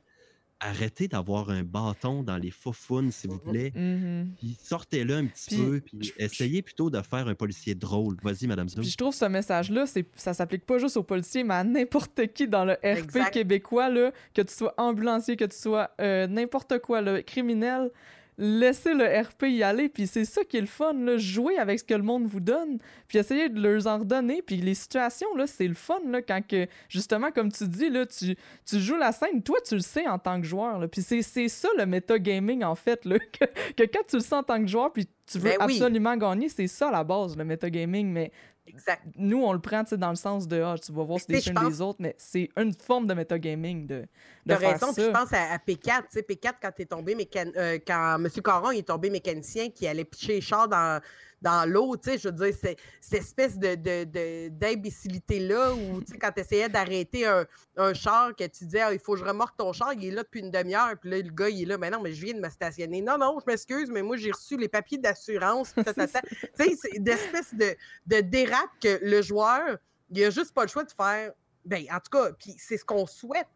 arrêtez d'avoir un bâton dans les faufounes, s'il vous plaît. Mmh puis sortez-le un petit peu, puis essayez plutôt de faire un policier drôle. Vas-y, Madame Zoom. Puis je trouve ce message-là, ça s'applique pas juste aux policiers, mais à n'importe qui dans le RP québécois, là, que tu sois ambulancier, que tu sois euh, n'importe quoi, le criminel laisser le RP y aller, puis c'est ça qui est le fun, là, jouer avec ce que le monde vous donne, puis essayer de leur en redonner, puis les situations, là, c'est le fun, là, quand que, justement, comme tu dis, là, tu, tu joues la scène, toi, tu le sais en tant que joueur, là, puis c'est ça le metagaming, en fait, là, *laughs* que, quand tu le sens en tant que joueur, puis tu veux ben absolument gagner, c'est ça la base, le metagaming, mais Exact. Nous, on le prend dans le sens de ah, tu vas voir si des chaînes des autres, mais c'est une forme de metagaming de, de faire raison, ça. je pense à, P4. P4, quand, es tombé euh, quand M. Caron est tombé mécanicien qui allait pitcher char dans, dans l'eau, tu sais, je veux dire, c'est cette espèce de, d'imbécilité-là où, *laughs* tu sais, quand tu essayais d'arrêter un, un, char, que tu disais, ah, il faut que je remorque ton char, il est là depuis une demi-heure, puis là, le gars, il est là, mais non, mais je viens de me stationner. Non, non, je m'excuse, mais moi, j'ai reçu les papiers d'assurance, *laughs* tu sais, c'est d'espèce de, de dérape que le joueur, il a juste pas le choix de faire, ben, en tout cas, puis c'est ce qu'on souhaite,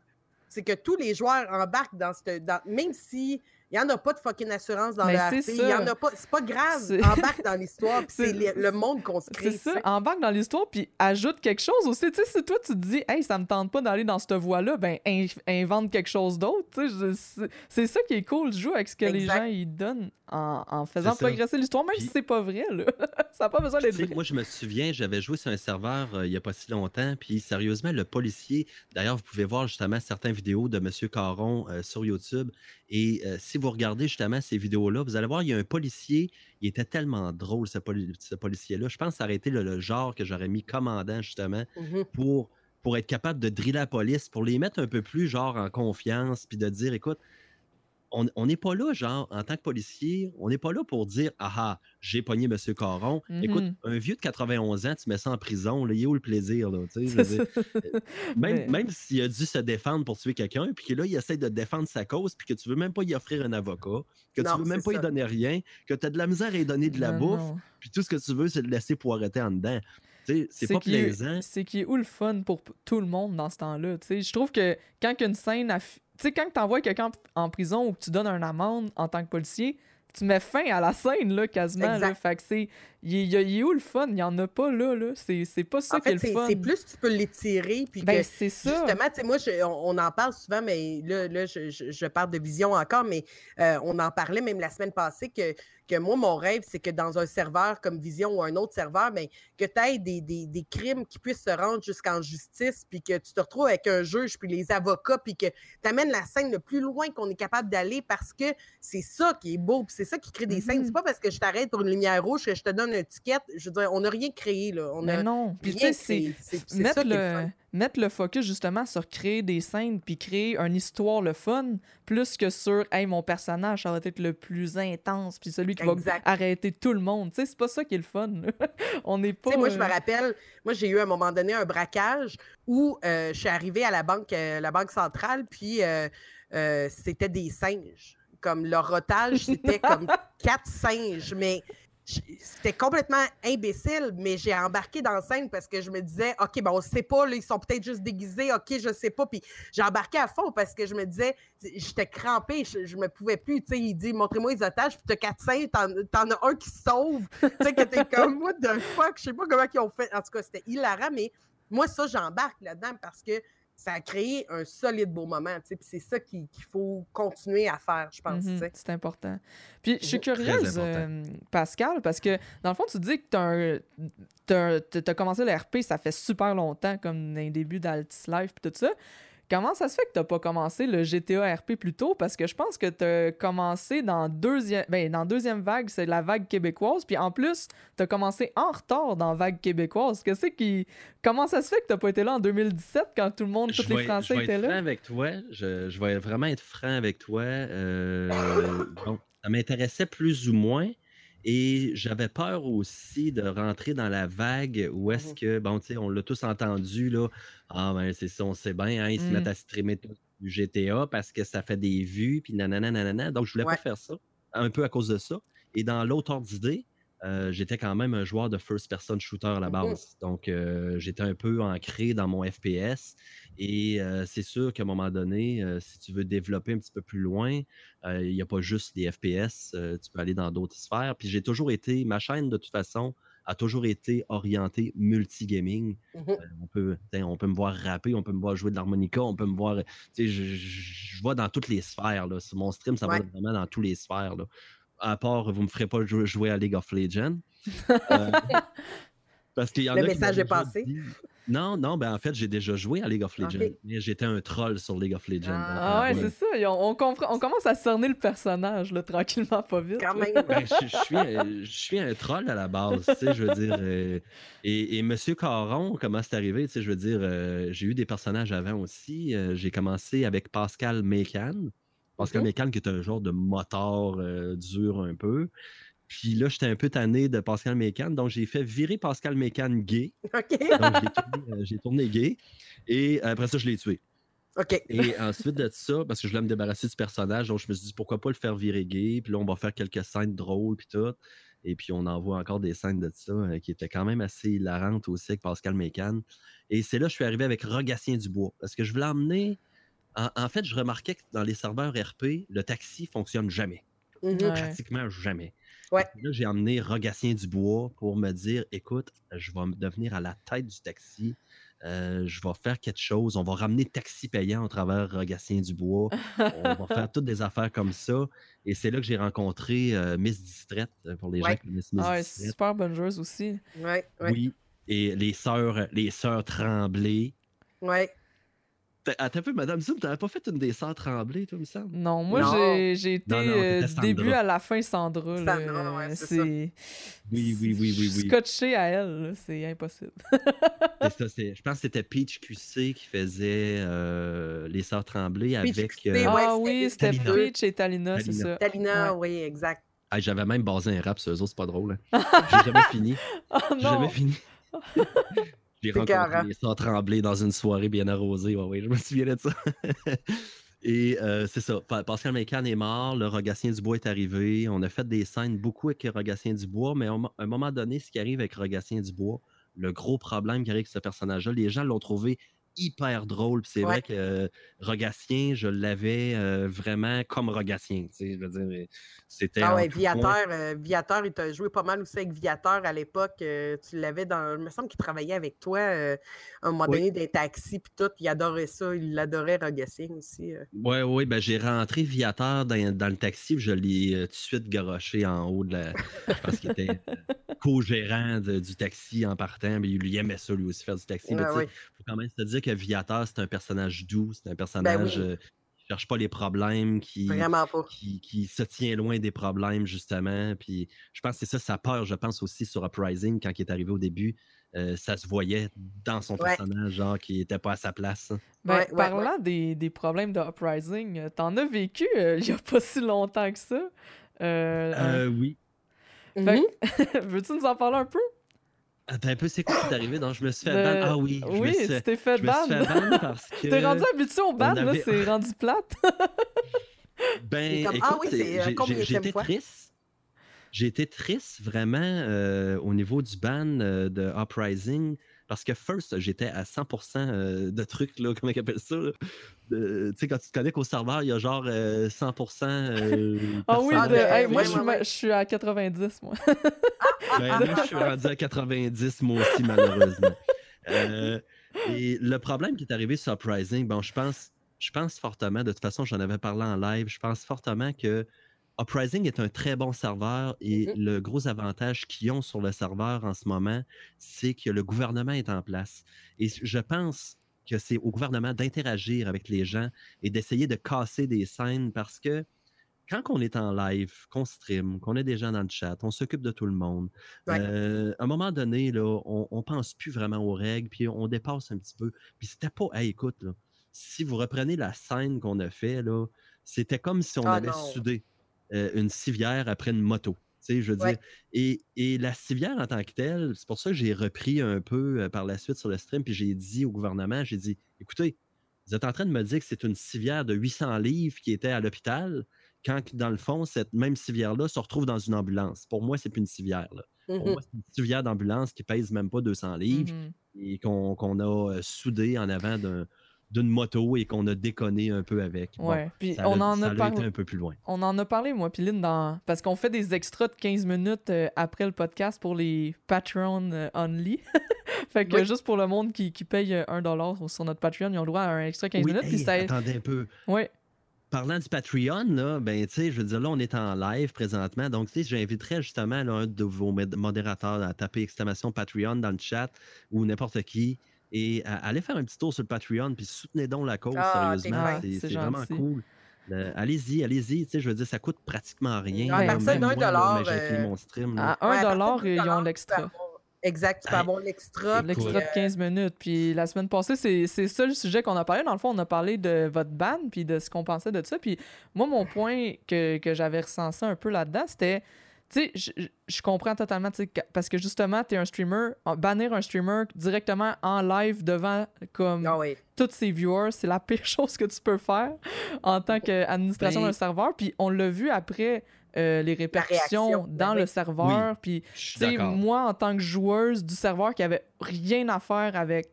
c'est que tous les joueurs embarquent dans cette, dans, même si il n'y en a pas de fucking assurance dans le RP. Il y en a pas. C'est pas grave. Embarque dans l'histoire, *laughs* puis c'est le monde qu'on se crée. C'est ça. Embarque dans l'histoire, puis ajoute quelque chose aussi. Tu sais, si toi, tu te dis, hey, ça me tente pas d'aller dans cette voie-là, ben, invente quelque chose d'autre. C'est ça qui est cool. Joue avec ce que les gens ils donnent en, faisant progresser l'histoire, même si c'est pas vrai. Là. *laughs* ça n'a pas besoin d'être vrai. Moi, je me souviens, j'avais joué sur un serveur euh, il y a pas si longtemps, puis sérieusement, le policier, d'ailleurs, vous pouvez voir justement certaines vidéos de M. Caron euh, sur YouTube. Et euh, si vous regardez justement ces vidéos-là, vous allez voir, il y a un policier, il était tellement drôle, ce, policier-là. Je pense que ça aurait été le, genre que j'aurais mis commandant justement mmh pour, pour être capable de driller la police, pour les mettre un peu plus genre en confiance, puis de dire, écoute, on n'est pas là, genre, en tant que policier, on n'est pas là pour dire Ah ah, j'ai pogné M. Caron. Écoute, mm-hmm. un vieux de 91 ans, tu mets ça en prison, là, il est où le plaisir? Là, euh, même même s'il a dû se défendre pour tuer quelqu'un, puis que là, il essaie de défendre sa cause, puis que tu veux même pas y offrir un avocat, que tu veux même pas y donner rien, que tu as de la misère à y donner de la bouffe, puis tout ce que tu veux, c'est de laisser poireter en dedans. C'est pas plaisant. C'est qui est où le fun pour tout le monde dans ce temps-là? Je trouve que quand une scène tu sais, quand tu quelqu'un en prison ou que tu donnes une amende en tant que policier, tu mets fin à la scène, là, quasiment. Là. Fait que c'est. Il y, a où le fun? Il n'y en a pas là. là. C'est pas ça qui est le fun. C'est plus tu peux l'étirer. Puis ben, c'est ça. Justement, moi, on, en parle souvent, mais là, là je, je, parle de vision encore, mais euh, on en parlait même la semaine passée que que moi, mon rêve, c'est que dans un serveur comme Vision ou un autre serveur, mais ben, que tu aies des, des, crimes qui puissent se rendre jusqu'en justice, puis que tu te retrouves avec un juge, puis les avocats, puis que tu amènes la scène le plus loin qu'on est capable d'aller parce que c'est ça qui est beau, puis c'est ça qui crée des scènes. C'est mm-hmm. pas parce que je t'arrête pour une lumière rouge que je te donne une étiquette. Je veux dire, on n'a rien créé, là. On Mais non. Puis tu sais, c'est mettre, le, mettre le focus justement sur créer des scènes puis créer une histoire le fun, plus que sur, hey, mon personnage, ça va être le plus intense puis celui qui va arrêter tout le monde. Tu sais, c'est pas ça qui est le fun. *laughs* on n'est pas. moi, je me euh, rappelle, moi, j'ai eu à un moment donné un braquage où euh, je suis arrivée à la banque, euh, la banque centrale, puis c'était des singes comme leur otage, c'était comme *laughs* quatre singes, mais c'était complètement imbécile, mais j'ai embarqué dans la scène parce que je me disais, OK, ben on sait pas, là, ils sont peut-être juste déguisés, OK, je sais pas. Puis j'ai embarqué à fond parce que je me disais, j'étais crampée, je, je, me pouvais plus. Tu sais, il dit, montrez-moi les otages, puis t'as quatre singes, t'en as un qui sauve. tu sais, que t'es comme, what the fuck, je sais pas comment ils ont fait. En tout cas, c'était hilarant, mais moi, ça, j'embarque là-dedans parce que ça a créé un solide beau moment. Puis c'est ça qu'il faut continuer à faire, je pense. Mm-hmm. c'est important. Puis je suis curieuse, euh, Pascal, parce que dans le fond, tu dis que tu as, commencé le RP, ça fait super longtemps, comme dans les débuts d'Altis Life et tout ça. Comment ça se fait que tu n'as pas commencé le GTA RP plus tôt? Parce que je pense que tu as commencé dans deuxième, ben, dans deuxième vague, c'est la vague québécoise. Puis en plus, tu as commencé en retard dans la vague québécoise. Que c'est qui... Comment ça se fait que tu n'as pas été là en 2017 quand tout le monde, tous les Français étaient là? Je vais être franc avec toi. Je, je, vais vraiment être franc avec toi. Euh, *laughs* ça m'intéressait plus ou moins. Et j'avais peur aussi de rentrer dans la vague où est-ce mmh que, bon, tu sais, on l'a tous entendu, là. Ah, ben, c'est ça, on sait bien, hein, ils se mettent mmh. à streamer du GTA parce que ça fait des vues, puis nanana, nanana. Donc, je voulais pas faire ça, un peu à cause de ça. Et dans l'autre ordre d'idée, euh, j'étais quand même un joueur de first-person shooter à la base. Donc, euh, j'étais un peu ancré dans mon FPS. Et euh, c'est sûr qu'à un moment donné, si tu veux développer un petit peu plus loin, il n'y a pas juste les FPS, tu peux aller dans d'autres sphères. Puis j'ai toujours été, ma chaîne de toute façon a toujours été orientée multigaming. Mmh on, peut, on peut me voir rapper, on peut me voir jouer de l'harmonica, on peut me voir. Je, je, je vois dans toutes les sphères. Là. Mon stream, ça va vraiment dans toutes les sphères. Là à part vous me ferez pas jouer à League of Legends. *laughs* Euh, parce qu'il y en Le message est passé. Non, non, ben en fait, j'ai déjà joué à League of Legends. J'étais un troll sur League of Legends. Ah, ouais, c'est ça. On, on, commence à cerner le personnage, là, tranquillement, pas vite. Quand même. Ben, je, suis un, je, suis un, troll à la base, tu sais, je veux dire. Euh, et, et Monsieur Caron, comment c'est arrivé, tu sais, je veux dire, euh, j'ai eu des personnages avant aussi. j'ai commencé avec Pascal Mécan. Pascal Mécan, qui est un genre de moteur euh, dur un peu. Puis là, j'étais un peu tanné de Pascal Mécan, donc j'ai fait virer Pascal Mécan gay. *laughs* OK. Donc j'ai tourné, euh, gay. Et après ça, je l'ai tué. OK. Et ensuite de ça, parce que je voulais me débarrasser du personnage, donc je me suis dit pourquoi pas le faire virer gay? Puis là, on va faire quelques scènes drôles, puis tout. Et puis on envoie encore des scènes de ça euh, qui étaient quand même assez hilarantes aussi avec Pascal Mécan. Et c'est là que je suis arrivé avec Rogatien Dubois. Parce que je voulais emmener en, fait, je remarquais que dans les serveurs RP, le taxi fonctionne jamais. Mmh Pratiquement jamais. Là, j'ai emmené Rogatien Dubois pour me dire écoute, je vais devenir à la tête du taxi. Euh, je vais faire quelque chose. On va ramener taxi payant à travers Rogatien Dubois. on va faire *laughs* toutes des affaires comme ça. Et c'est là que j'ai rencontré euh, Miss Distraite pour les gens qui connaissent Miss ah, Super bonne joueuse aussi. Oui. Et les sœurs, les sœurs Tremblay. Ouais. Attends un peu, Madame Zoom, t'avais pas fait une des sœurs tremblées, toi, me semble? Non, moi, j'ai été euh, du début à la fin Sandra. Sandra, ouais, c'est Oui, oui, oui, oui, oui. Scotché à elle, c'est impossible. *laughs* ça, je pense que c'était Peach QC qui faisait euh, les sœurs tremblées avec. Euh, ah oui, c'était Peach et Talina, c'est ça. Talina, oui, exact. J'avais même basé un rap sur eux autres, c'est pas drôle. Hein. *laughs* J'ai jamais fini. Oh, J'ai jamais fini. *laughs* J'ai rencontré les sœurs tremblées dans une soirée bien arrosée. Ouais, ouais, je me souviens de ça. *laughs* Et euh, c'est ça. Pascal Mécan est mort, le Rogatien Dubois est arrivé. On a fait des scènes beaucoup avec Rogatien Dubois, mais à un moment donné, ce qui arrive avec Rogatien Dubois, le gros problème qui arrive avec ce personnage-là, les gens l'ont trouvé hyper drôle. c'est vrai que euh, Rogatien, je l'avais euh, vraiment comme Rogatien. Je veux dire, c'était. Ah ouais, Viateur, euh, Viateur, il t'a joué pas mal aussi avec Viateur à l'époque. tu l'avais dans. Il me semble qu'il travaillait avec toi à un moment donné des taxis puis tout. Il adorait ça. Il l'adorait Rogatien aussi. Oui, oui. Ben, j'ai rentré Viateur dans, dans, le taxi je l'ai tout de suite garoché en haut de la. je pense qu'il était co-gérant du taxi en partant. Mais il lui aimait ça, lui aussi, faire du taxi. Il faut quand même se dire que Viator, c'est un personnage doux, c'est un ben personnage euh, qui cherche pas les problèmes, qui, Vraiment pas. Qui, qui, se tient loin des problèmes, justement. Puis je pense que c'est ça sa peur, je pense aussi sur Uprising, quand il est arrivé au début. Euh, ça se voyait dans son personnage, genre, qui était pas à sa place. Ben, parlant Des, des, problèmes de Uprising, euh, t'en as vécu euh, il y a pas *laughs* si longtemps que ça? oui. Mm-hmm. *laughs* Veux-tu nous en parler un peu? Attends un peu, c'est quoi qui est arrivé? Donc, je me suis fait ban. Ah oui, je oui, tu t'es fait ban. parce *laughs* que. T'es rendu habitué au ban, là, c'est *laughs* rendu plate. ben, comme... ah, oui, j'ai été triste. J'ai été triste vraiment euh, au niveau du ban euh, de Uprising parce que first, j'étais à 100% euh, de trucs, là, *laughs* comment ils appellent ça? Tu sais, quand tu te connectes au serveur, il y a genre 100%. ah oui, moi, je, suis à 90, moi. Ben, moi, je suis rendu à 90, moi aussi, malheureusement. et le problème qui est arrivé sur Uprising, bon, je pense, je pense fortement, de toute façon, j'en avais parlé en live, je pense fortement que Uprising est un très bon serveur et mmh le gros avantage qu'ils ont sur le serveur en ce moment, c'est que le gouvernement est en place. Et je pense que c'est au gouvernement d'interagir avec les gens et d'essayer de casser des scènes parce que quand on est en live, qu'on stream, qu'on a des gens dans le chat, on s'occupe de tout le monde. Euh, à un moment donné, là, on, ne pense plus vraiment aux règles, puis on dépasse un petit peu. Puis c'était pas, hey, écoute, si vous reprenez la scène qu'on a fait, là, c'était comme si on ah avait soudé. Euh, une civière après une moto. Je veux dire. Et, la civière en tant que telle, c'est pour ça que j'ai repris un peu euh, par la suite sur le stream, puis j'ai dit au gouvernement, j'ai dit, écoutez, vous êtes en train de me dire que c'est une civière de 800 livres qui était à l'hôpital, quand dans le fond, cette même civière-là se retrouve dans une ambulance. Pour moi, c'est plus une civière. Pour mmh moi, c'est une civière d'ambulance qui pèse même pas 200 livres mmh et qu'on a euh, soudé en avant d'un d'une moto et qu'on a déconné un peu avec. Ouais, puis on en a, parlé un peu plus loin. On en a parlé moi puis Lynn dans parce qu'on fait des extras de 15 minutes euh, après le podcast pour les Patreon euh, only. *laughs* fait que juste pour le monde qui, qui paye 1 euh, dollar sur notre Patreon, ils ont le droit à un extra 15 minutes puis ça attendez un peu. Ouais. Parlant du Patreon, là, ben, tu sais, je veux dire, là, on est en live présentement. Donc, tu sais, j'inviterais justement un de vos modérateurs à taper exclamation Patreon dans le chat ou n'importe qui et allez faire un petit tour sur le Patreon, puis soutenez donc la cause, ah, sérieusement. C'est vraiment cool. allez-y, allez-y. Je veux dire, ça coûte pratiquement rien. À partir d'un dollar. J'ai fini mon stream. À un dollar, ils ont l'extra. Exact, tu peux avoir l'extra. L'extra de 15 minutes. Puis la semaine passée, c'est ça le sujet qu'on a parlé. Dans le fond, on a parlé de votre band, puis de ce qu'on pensait de ça. Puis moi, mon point que, que j'avais recensé un peu là-dedans, c'était tu sais, je, comprends totalement, parce que justement, tu es un streamer, bannir un streamer directement en live devant comme ah tous ses viewers, c'est la pire *laughs* chose que tu peux faire en tant qu'administration d'un serveur. Puis on l'a vu après euh, les répercussions ben dans le serveur. Puis, tu moi, en tant que joueuse du serveur qui avait rien à faire avec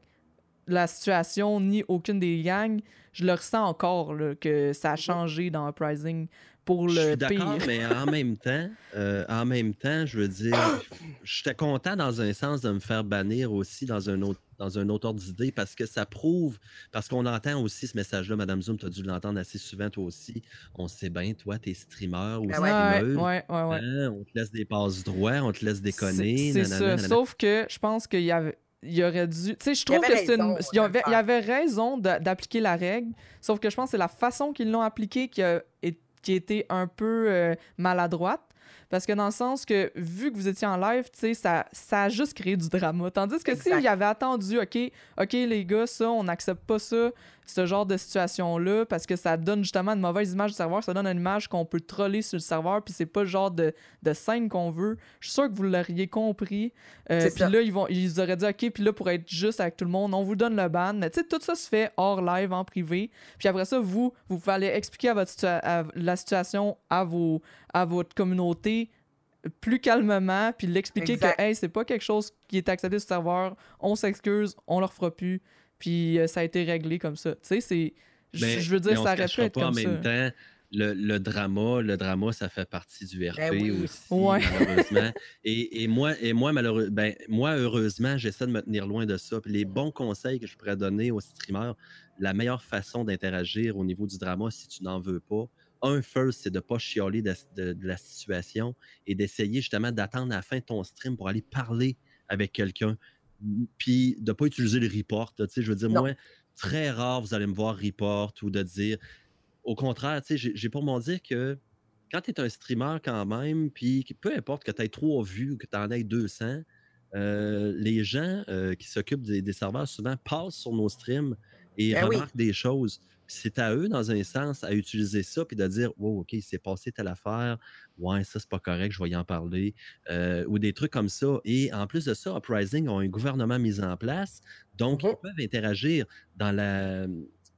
la situation ni aucune des gangs, je le ressens encore que ça a changé dans Uprising pour le je suis d'accord, mais en *laughs* même temps, euh, en même temps, je veux dire, j'étais content dans un sens de me faire bannir aussi dans un autre dans un autre ordre d'idée parce que ça prouve, parce qu'on entend aussi ce message-là, Madame Zoom, tu as dû l'entendre assez souvent toi aussi. On sait bien, toi, t'es streamer ou ben streameuse. Ouais, ouais, ouais, hein, on te laisse des passes droits, on te laisse déconner. C'est ça. Sauf que je pense qu'il y avait il aurait dû. Tu sais, je trouve que c'est une. Il y, avait, il y avait raison d'appliquer la règle, sauf que je pense que c'est la façon qu'ils l'ont appliquée qui a été un peu euh, maladroite. Parce que dans le sens que, vu que vous étiez en live, tu sais, ça, ça a juste créé du drama. Tandis que s'il y avait attendu, OK, OK, les gars, ça, on n'accepte pas ça, ce genre de situation-là parce que ça donne justement une mauvaise image du serveur. Ça donne une image qu'on peut troller sur le serveur, puis c'est pas le genre de, de scène qu'on veut. Je suis sûr que vous l'auriez compris. Euh, puis là, ils, vont, ils auraient dit OK, puis là, pour être juste avec tout le monde, on vous donne le ban. Mais tu sais, tout ça se fait hors live, en privé. Puis après ça, vous, vous pouvez aller expliquer à votre la situation à, vos, à votre communauté plus calmement, puis l'expliquer que hey, c'est pas quelque chose qui est accepté sur le serveur, on s'excuse, on leur fera plus. Puis euh, ça a été réglé comme ça. Tu sais, c'est. Je veux dire, ça aurait pu être pas comme en même temps, le, le, drama, le drama, ça fait partie du RP ben aussi, malheureusement. *laughs* et, et, moi, et moi, malheureusement, ben, moi, heureusement, j'essaie de me tenir loin de ça. Puis les bons conseils que je pourrais donner aux streamers, la meilleure façon d'interagir au niveau du drama, si tu n'en veux pas, un first, c'est de ne pas chialer de, de, la situation et d'essayer justement d'attendre la fin de ton stream pour aller parler avec quelqu'un puis de ne pas utiliser les reports. Tu sais, je veux dire, moi, très rare, vous allez me voir report ou de dire au contraire, j'ai pour mon dire que quand tu es un streamer quand même, puis peu importe que tu aies trois vues ou que tu en aies 200, euh, les gens euh, qui s'occupent des, serveurs souvent passent sur nos streams et ben remarquent des choses. C'est à eux, dans un sens, à utiliser ça puis de dire Wow, OK, il s'est passé telle affaire. Ouais, ça, c'est pas correct, je vais y en parler. Euh, ou des trucs comme ça. Et en plus de ça, Uprising ont un gouvernement mis en place. Donc, ils mmh peuvent interagir dans la,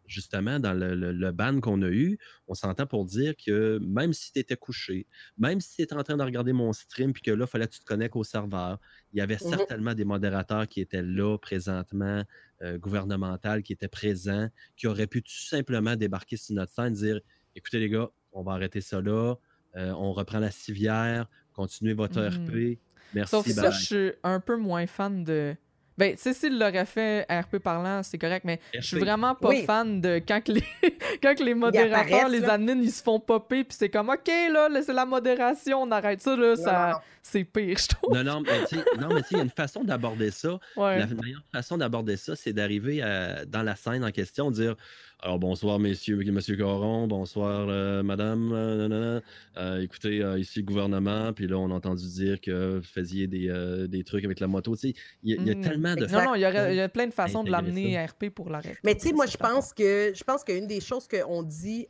justement, dans le, ban qu'on a eu, on s'entend pour dire que même si tu étais couché, même si tu étais en train de regarder mon stream, puis que là, il fallait que tu te connectes au serveur, il y avait mmh certainement des modérateurs qui étaient là présentement, euh, gouvernemental, qui étaient présents, qui auraient pu tout simplement débarquer sur notre scène et dire écoutez, les gars, on va arrêter ça là, euh, on reprend la civière, continuez votre mmh RP. Merci. Sauf ça, je suis un peu moins fan de ben, tu sais, s'il l'aurait fait RP parlant, c'est correct, mais je suis vraiment pas fan de quand les, *laughs* quand les modérateurs, les admins, ils se font popper, puis c'est comme, OK, là, c'est la modération, on arrête ça, là, ça, c'est pire, je trouve. Non, non, mais tu sais, il y a une façon d'aborder ça. La meilleure façon d'aborder ça, c'est d'arriver dans la scène en question, dire alors, bonsoir, messieurs, monsieur Coron, bonsoir, euh, madame. Euh, euh, écoutez, ici le gouvernement, puis là, on a entendu dire que vous faisiez des, trucs avec la moto. il y, a hmm. tellement de. Non, non, il y, a plein de façons de l'amener à RP pour l'arrêter. Mais tu sais, moi, je pense que je pense qu'une des choses qu'on dit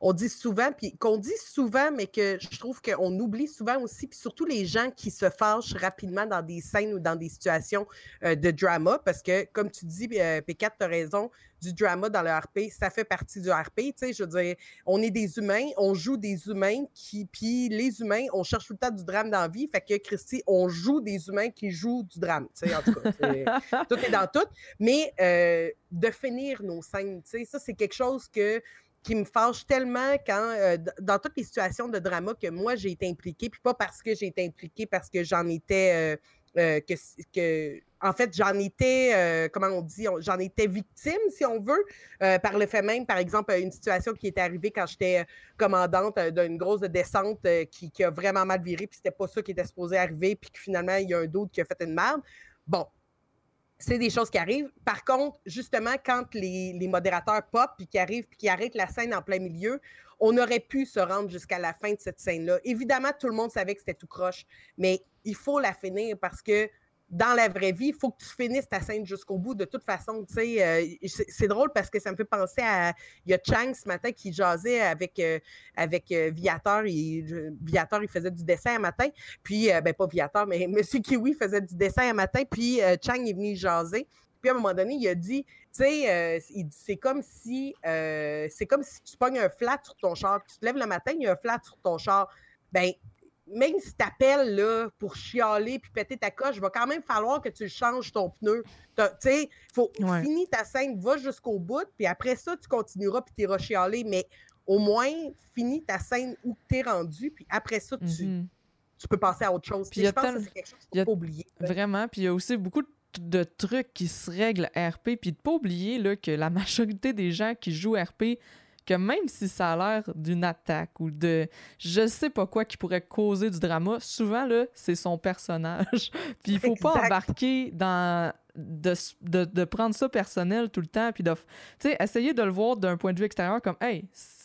on dit souvent, puis qu'on dit souvent, mais que je trouve qu'on oublie souvent aussi, puis surtout les gens qui se fâchent rapidement dans des scènes ou dans des situations euh, de drama, parce que, comme tu dis, euh, P4, tu as raison, du drama dans le RP, ça fait partie du RP, tu sais, je veux dire, on est des humains, on joue des humains, qui, puis les humains, on cherche tout le temps du drame dans la vie, fait que, Christy, on joue des humains qui jouent du drame, tu sais, en tout cas, *laughs* tout est dans tout, mais euh, de finir nos scènes, tu sais, ça, c'est quelque chose que qui me fâche tellement quand, euh, dans toutes les situations de drama que moi j'ai été impliquée, puis pas parce que j'ai été impliquée, parce que j'en étais, euh, euh, que, que, en fait, j'en étais, comment on dit, j'en étais victime, si on veut, par le fait même, par exemple, une situation qui est arrivée quand j'étais commandante d'une grosse descente qui, qui, a vraiment mal viré, puis c'était pas ça qui était supposé arriver, puis que finalement, il y a un doute qui a fait une merde. Bon, c'est des choses qui arrivent. Par contre, justement, quand les, modérateurs pop puis qui arrivent puis qui arrêtent la scène en plein milieu, on aurait pu se rendre jusqu'à la fin de cette scène-là. Évidemment, tout le monde savait que c'était tout croche, mais il faut la finir parce que dans la vraie vie, il faut que tu finisses ta scène jusqu'au bout. De toute façon, tu sais, euh, c'est drôle parce que ça me fait penser à. Il y a Chang ce matin qui jasait avec, euh, avec euh, Viator. Il, Viator, il faisait du dessin un matin. Puis, ben pas Viator, mais *laughs* M. Kiwi faisait du dessin un matin. Puis, Chang est venu jaser. Puis, à un moment donné, il a dit, tu sais, c'est comme si c'est comme si tu pognes un flat sur ton char. Tu te lèves le matin, il y a un flat sur ton char. Ben, même si tu appelles là, pour chialer puis péter ta coche, il va quand même falloir que tu changes ton pneu. Tu sais, il faut finir ta scène, va jusqu'au bout, puis après ça, tu continueras puis tu iras chialer. Mais au moins, finis ta scène où tu es rendu, puis après ça, tu, mm-hmm. tu peux passer à autre chose. Puis je pense que c'est quelque chose qu'il faut pas oublier. Vraiment, puis il y a aussi beaucoup de trucs qui se règlent RP, puis de pas oublier là, que la majorité des gens qui jouent RP que même si ça a l'air d'une attaque ou de je sais pas quoi qui pourrait causer du drama, souvent là, c'est son personnage. *laughs* puis il faut pas embarquer dans de, de, de, prendre ça personnel tout le temps puis de tu sais essayer de le voir d'un point de vue extérieur comme hey,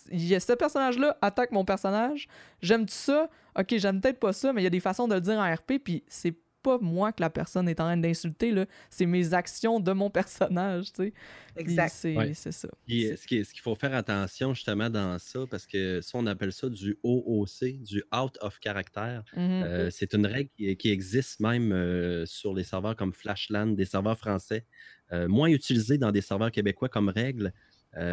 il y a ce personnage là attaque mon personnage, j'aime ça? OK, j'aime peut-être pas ça, mais il y a des façons de le dire en RP puis c'est pas moi que la personne est en train d'insulter, là. C'est mes actions de mon personnage, tu sais. Exact. C'est ça. Et ce qu'il faut faire attention justement dans ça, parce que ça, on appelle ça du OOC, du out of character. Mm-hmm. Euh, c'est une règle qui, existe même euh, sur les serveurs comme Flashland, des serveurs français, euh, moins utilisés dans des serveurs québécois comme règle,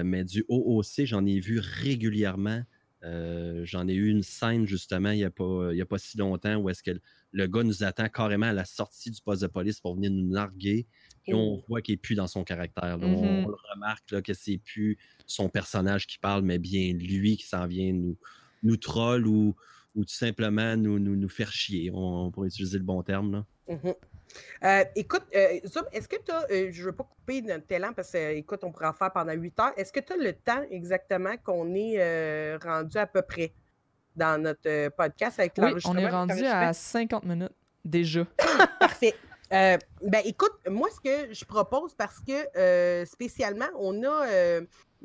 mais du OOC, j'en ai vu régulièrement. j'en ai eu une scène justement il n'y a, pas, a pas si longtemps où est-ce que le gars nous attend carrément à la sortie du poste de police pour venir nous narguer. Puis on voit qu'il n'est plus dans son caractère. on, mm-hmm. le remarque là, que c'est plus son personnage qui parle, mais bien lui qui s'en vient nous, nous troll ou, ou tout simplement nous, nous, nous faire chier, on, pourrait utiliser le bon terme. Là. Mm-hmm. Euh, écoute, euh, Zoom, est-ce que tu as, euh, je ne veux pas couper notre talent parce que, écoute, on pourrait en faire pendant 8 heures. Est-ce que tu as le temps exactement qu'on est rendu à peu près? Dans notre euh, podcast avec oui, on est rendu à 50 minutes déjà. *laughs* Parfait. Euh, ben écoute, moi ce que je propose parce que euh, spécialement on a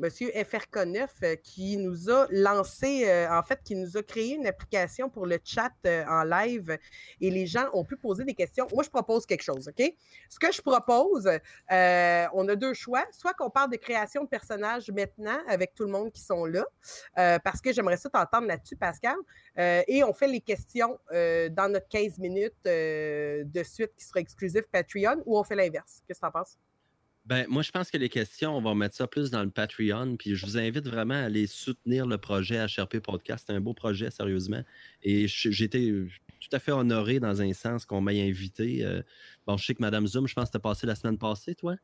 Monsieur FRK9, qui nous a lancé, en fait, qui nous a créé une application pour le chat en live et les gens ont pu poser des questions. Moi, je propose quelque chose, OK? Ce que je propose, on a deux choix. Soit qu'on parle de création de personnages maintenant avec tout le monde qui sont là, parce que j'aimerais ça t'entendre là-dessus, Pascal. et on fait les questions dans notre 15 minutes de suite qui sera exclusif Patreon ou on fait l'inverse. Qu'est-ce que tu en penses? Ben, moi, je pense que les questions, on va mettre ça plus dans le Patreon. Puis je vous invite vraiment à aller soutenir le projet HRP Podcast. C'est un beau projet, sérieusement. Et j'ai été tout à fait honoré dans un sens qu'on m'ait invité. Euh, bon, je sais que Madame Zoom, je pense que t'as passé la semaine passée, toi?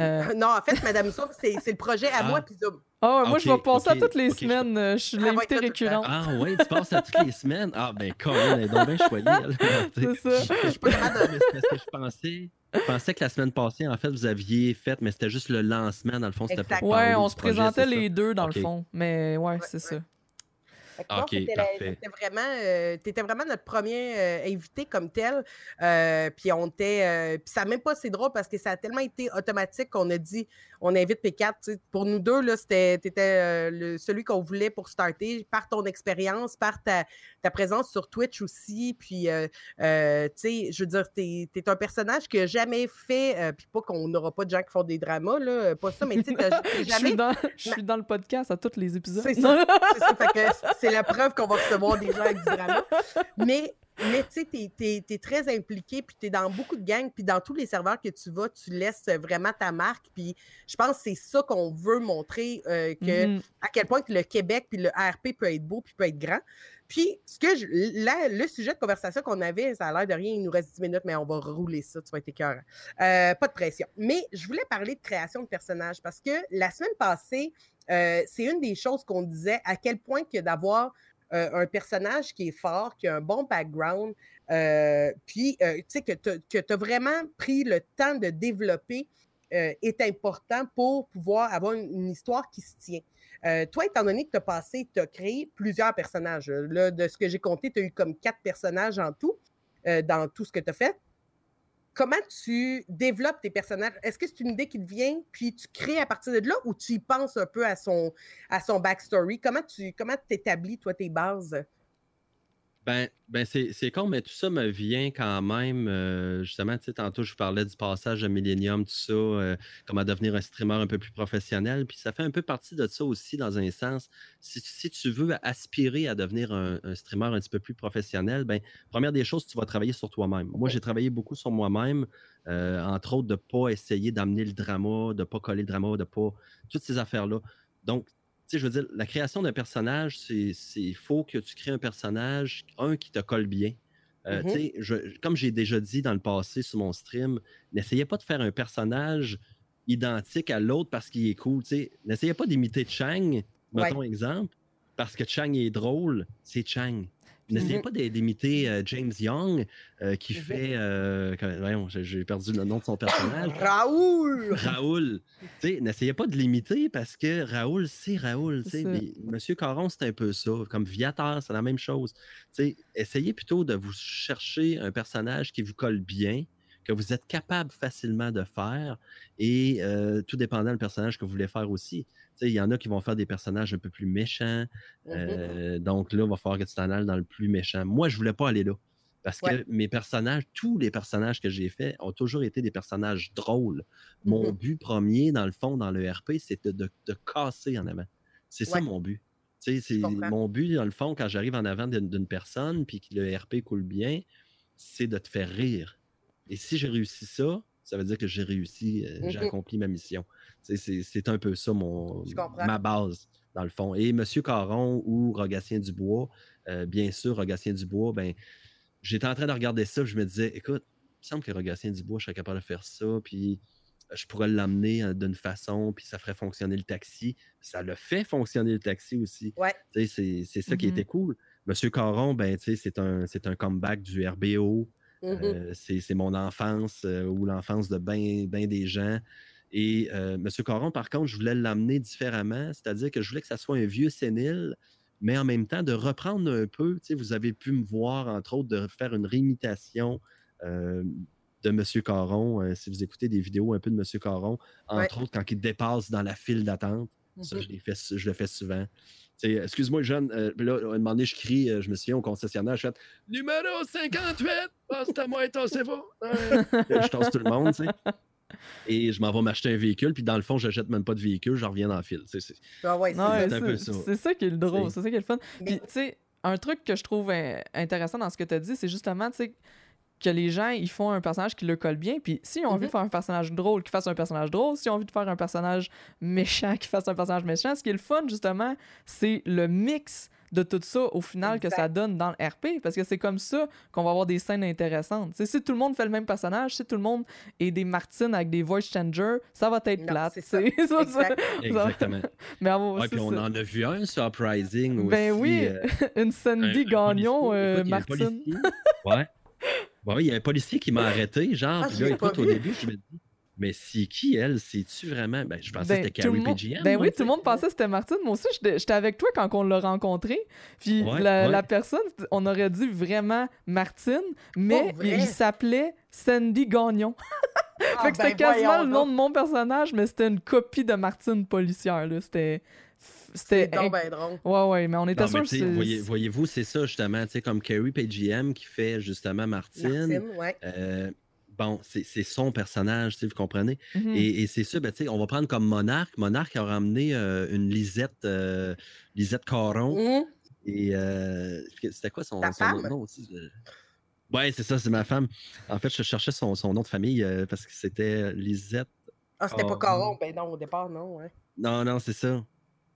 Euh. Non, en fait, Madame Zoom, c'est le projet à moi ah. puis Zoom. Ah, moi, je vais passer à toutes les semaines. Euh, je suis l'invité récurrent. Ah, oui, tu passes à toutes les semaines? Ah, ben, Colin, elle est donc bien choyée. *laughs* C'est ça. Je suis pas. Parce que je pensais. Je pensais que la semaine passée, en fait, vous aviez fait, mais c'était juste le lancement, dans le fond. C'était Ouais, on se présentait les deux, dans le fond. Mais ouais, c'est ça. OK, parfait. Tu vraiment, euh, étais vraiment notre premier euh, invité comme tel. Euh, puis on était. puis ça même pas c'est drôle parce que ça a tellement été automatique qu'on a dit on invite P4. Pour nous deux, là, c'était, tu étais celui qu'on voulait pour starter, par ton expérience, par ta, ta, présence sur Twitch aussi. Puis, tu sais, je veux dire, tu es, un personnage qui n'a jamais fait, puis pas qu'on n'aura pas de gens qui font des dramas, là, pas ça, mais tu sais, jamais. *laughs* je, suis dans, *laughs* je suis dans le podcast à tous les épisodes. C'est ça. c'est ça. Fait que *laughs* c'est la preuve qu'on va recevoir des gens avec du drama. Mais, mais tu sais, tu es, très impliqué, puis tu es dans beaucoup de gangs, puis dans tous les serveurs que tu vas, tu laisses vraiment ta marque. Puis je pense que c'est ça qu'on veut montrer, euh, que, mm-hmm. à quel point que le Québec puis le ARP peut être beau, puis peut être grand. Puis, ce que je, le sujet de conversation qu'on avait, ça a l'air de rien, il nous reste 10 minutes, mais on va rouler ça, tu vas être écœurant. Euh, pas de pression. Mais je voulais parler de création de personnages parce que la semaine passée, euh, c'est une des choses qu'on disait, à quel point que d'avoir euh, un personnage qui est fort, qui a un bon background, euh, puis que tu as vraiment pris le temps de développer est important pour pouvoir avoir une, histoire qui se tient. toi, étant donné que tu as passé, tu as créé plusieurs personnages. De ce que j'ai compté, tu as eu comme quatre personnages en tout dans tout ce que tu as fait comment tu développes tes personnages? Est-ce que c'est une idée qui te vient, puis tu crées à partir de là, ou tu y penses un peu à son, à son backstory? Comment tu comment établis, toi, tes bases? Ben, ben c'est con, mais tout ça me vient quand même. Euh, justement, tu sais, tantôt, je vous parlais du passage à Millennium, tout ça, euh, comment devenir un streamer un peu plus professionnel. Puis ça fait un peu partie de ça aussi, dans un sens. Si, tu veux aspirer à devenir un, streamer un petit peu plus professionnel, ben, première des choses, tu vas travailler sur toi-même. Moi, j'ai travaillé beaucoup sur moi-même, euh, entre autres, de ne pas essayer d'amener le drama, de ne pas coller le drama, de ne pas. Toutes ces affaires-là. Donc, sais, je veux dire, la création d'un personnage, c'est il faut que tu crées un personnage, un qui te colle bien. Euh, mm-hmm. comme j'ai déjà dit dans le passé sur mon stream, n'essayez pas de faire un personnage identique à l'autre parce qu'il est cool. N'essayez pas d'imiter Chang, mettons exemple, parce que Chang est drôle, c'est Chang. N'essayez mhm. pas d'imiter euh, James Young euh, qui mhm. fait. Euh, voyons, j'ai perdu le nom de son personnage. *coughs* Raoul! Raoul! N'essayez pas de l'imiter parce que Raoul, c'est Raoul. Monsieur Caron, c'est un peu ça. Comme Viator, c'est la même chose. essayez plutôt de vous chercher un personnage qui vous colle bien, que vous êtes capable facilement de faire et tout dépendant du personnage que vous voulez faire aussi. Il y en a qui vont faire des personnages un peu plus méchants. Mmh euh, donc là, il va falloir que tu t'en ailles dans le plus méchant. Moi, je voulais pas aller là. Parce que mes personnages, tous les personnages que j'ai faits ont toujours été des personnages drôles. Mon mmh but premier, dans le fond, dans le RP, c'était de, de, casser en avant. C'est ça mon but. C'est mon but, dans le fond, quand j'arrive en avant d'une personne puis que le RP coule bien, c'est de te faire rire. Et si j'ai réussi ça, ça veut dire que j'ai réussi, euh, j'ai mmh accompli ma mission. C'est un peu ça mon, ma base, dans le fond. Et M. Caron ou Rogatien Dubois, euh, bien sûr, Rogatien Dubois, ben, j'étais en train de regarder ça, je me disais, écoute, il me semble que Rogatien Dubois, je serais capable de faire ça, puis euh, je pourrais l'amener d'une façon, puis ça ferait fonctionner le taxi. Ça le fait fonctionner le taxi aussi. Ouais. C'est ça qui mmh était cool. Monsieur Caron, ben, c'est un, un comeback du RBO. Mmh euh, c'est mon enfance euh, ou l'enfance de bien ben des gens. Et euh, M. Coron, par contre, je voulais l'amener différemment, c'est-à-dire que je voulais que ça soit un vieux sénile, mais en même temps de reprendre un peu. Vous avez pu me voir, entre autres, de faire une réimitation de M. Caron. Si vous écoutez des vidéos un peu de M. Caron, entre autres quand il dépasse dans la file d'attente, ça, mm-hmm. je, je le fais souvent. Excuse-moi, jeune. Euh, là, à un moment donné, je crie, euh, je me souviens au concessionnaire, je fais Numéro 58, c'est à moi, tassez-vous. je tasse tout le monde, tu sais. Et je m'en vais m'acheter un véhicule, puis dans le fond, je jette même pas de véhicule, je reviens dans le fil. C'est ah ouais, un peu ça. C'est ça qui est le drôle, c'est ça qui est le fun. Puis, tu sais, un truc que je trouve intéressant dans ce que tu as dit, c'est justement, tu sais, que les gens, ils font un personnage qui le colle bien. Puis s'ils ont envie de mhm. faire un personnage drôle, qu'ils fassent un personnage drôle. S'ils ont envie de faire un personnage méchant, qu'ils fassent un personnage méchant. Ce qui est le fun, justement, c'est le mix de tout ça au final que ça donne dans le RP parce que c'est comme ça qu'on va avoir des scènes intéressantes. si tout le monde fait le même personnage, si tout le monde est des Martines avec des voice changers, ça va être plate. C'est *laughs* ça. Exactement. Mais puis on en a vu un sur Uprising ben aussi. Ben oui, euh, *laughs* une Sandy Gagnon, euh, Martine. ouais. *laughs* Ouais, il y a un policier qui m'a arrêté, genre, ah, puis là, écoute, au début, je me dis, mais c'est qui elle? C'est-tu vraiment? Ben, je pensais que c'était ben, Carrie PGM. Ben oui, tout le monde pensait que c'était Martine. Moi aussi, j'étais avec toi quand on l'a rencontré. Puis la, personne, on aurait dit vraiment Martine, mais il, s'appelait Sandy Gagnon. *laughs* Ah, fait que c'était ben quasiment le nom de mon personnage, mais c'était une copie de Martine policière. C'était c'était ben drôle. Ouais, ouais, mais on était sûr que voyez, Voyez-vous, c'est ça justement, tu sais, comme Carrie PGM qui fait justement Martine. Martine ouais. Euh, bon, c'est son personnage, vous comprenez? Mm-hmm. Et, c'est ça, ben, on va prendre comme Monarque. Monarque a ramené euh, une Lisette, euh, Lisette Caron. Mm-hmm. Et c'était quoi son, nom aussi? Ouais, c'est ça, c'est ma femme. En fait, je cherchais son, nom de famille parce que c'était Lisette. Ah, c'était pas Caron, ben non, au départ, non, ouais. Non, non, c'est ça.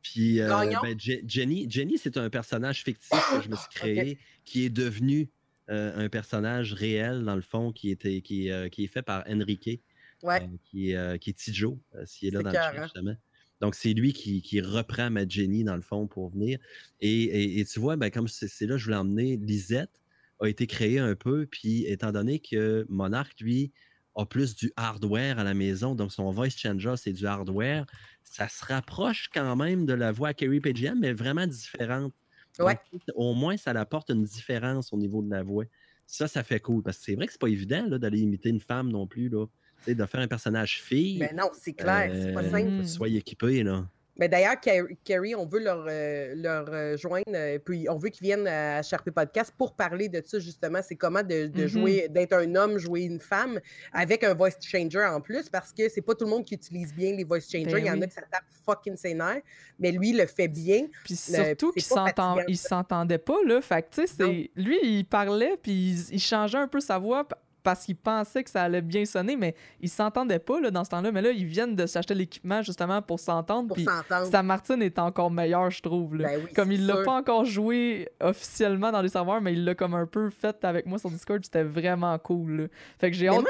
Puis euh, ben, Jenny, Jenny c'est un personnage fictif que je me suis *coughs* créé qui est devenu euh, un personnage réel, dans le fond, qui, était, qui, euh, qui est fait par Enrique, qui, est, qui est Tijo, s'il est là dans le chat, justement. Donc, c'est lui qui, qui, reprend ma Jenny, dans le fond, pour venir. Et, et, tu vois, ben, comme c'est là, je voulais emmener Lisette, a été créée un peu, puis étant donné que Monarch, lui, a plus du hardware à la maison, donc son voice changer, c'est du hardware. Ça se rapproche quand même de la voix à Carrie PGM, mais vraiment différente. au moins, ça apporte une différence au niveau de la voix. Ça, ça fait cool. Parce que c'est vrai que c'est pas évident d'aller imiter une femme non plus. Là. de faire un personnage fille. Mais non, c'est clair, c'est pas euh, simple. Sois équipé. Là. Mais d'ailleurs, Carrie, on veut leur, euh, leur rejoindre, euh, puis on veut qu'ils viennent à Sharpie Podcast pour parler de ça, justement. C'est comment de, mm-hmm. jouer, d'être un homme, jouer une femme avec un voice changer en plus, parce que c'est pas tout le monde qui utilise bien les voice changers. Ben il y en a qui ça tape fucking sénère, mais lui, il le fait bien. Puis euh, surtout qu'il il s'entendait pas, là. Fait que, tu sais, lui, il parlait, puis il changeait un peu sa voix parce qu'ils pensaient que ça allait bien sonner, mais ils s'entendaient pas là, dans ce temps-là. Mais là, ils viennent de s'acheter l'équipement justement pour s'entendre. Puis sa Martine est encore meilleure, je trouve. Ben comme il l'a pas encore joué officiellement dans les serveurs, mais il l'a comme un peu fait avec moi sur Discord. C'était vraiment cool. Fait que j'ai hâte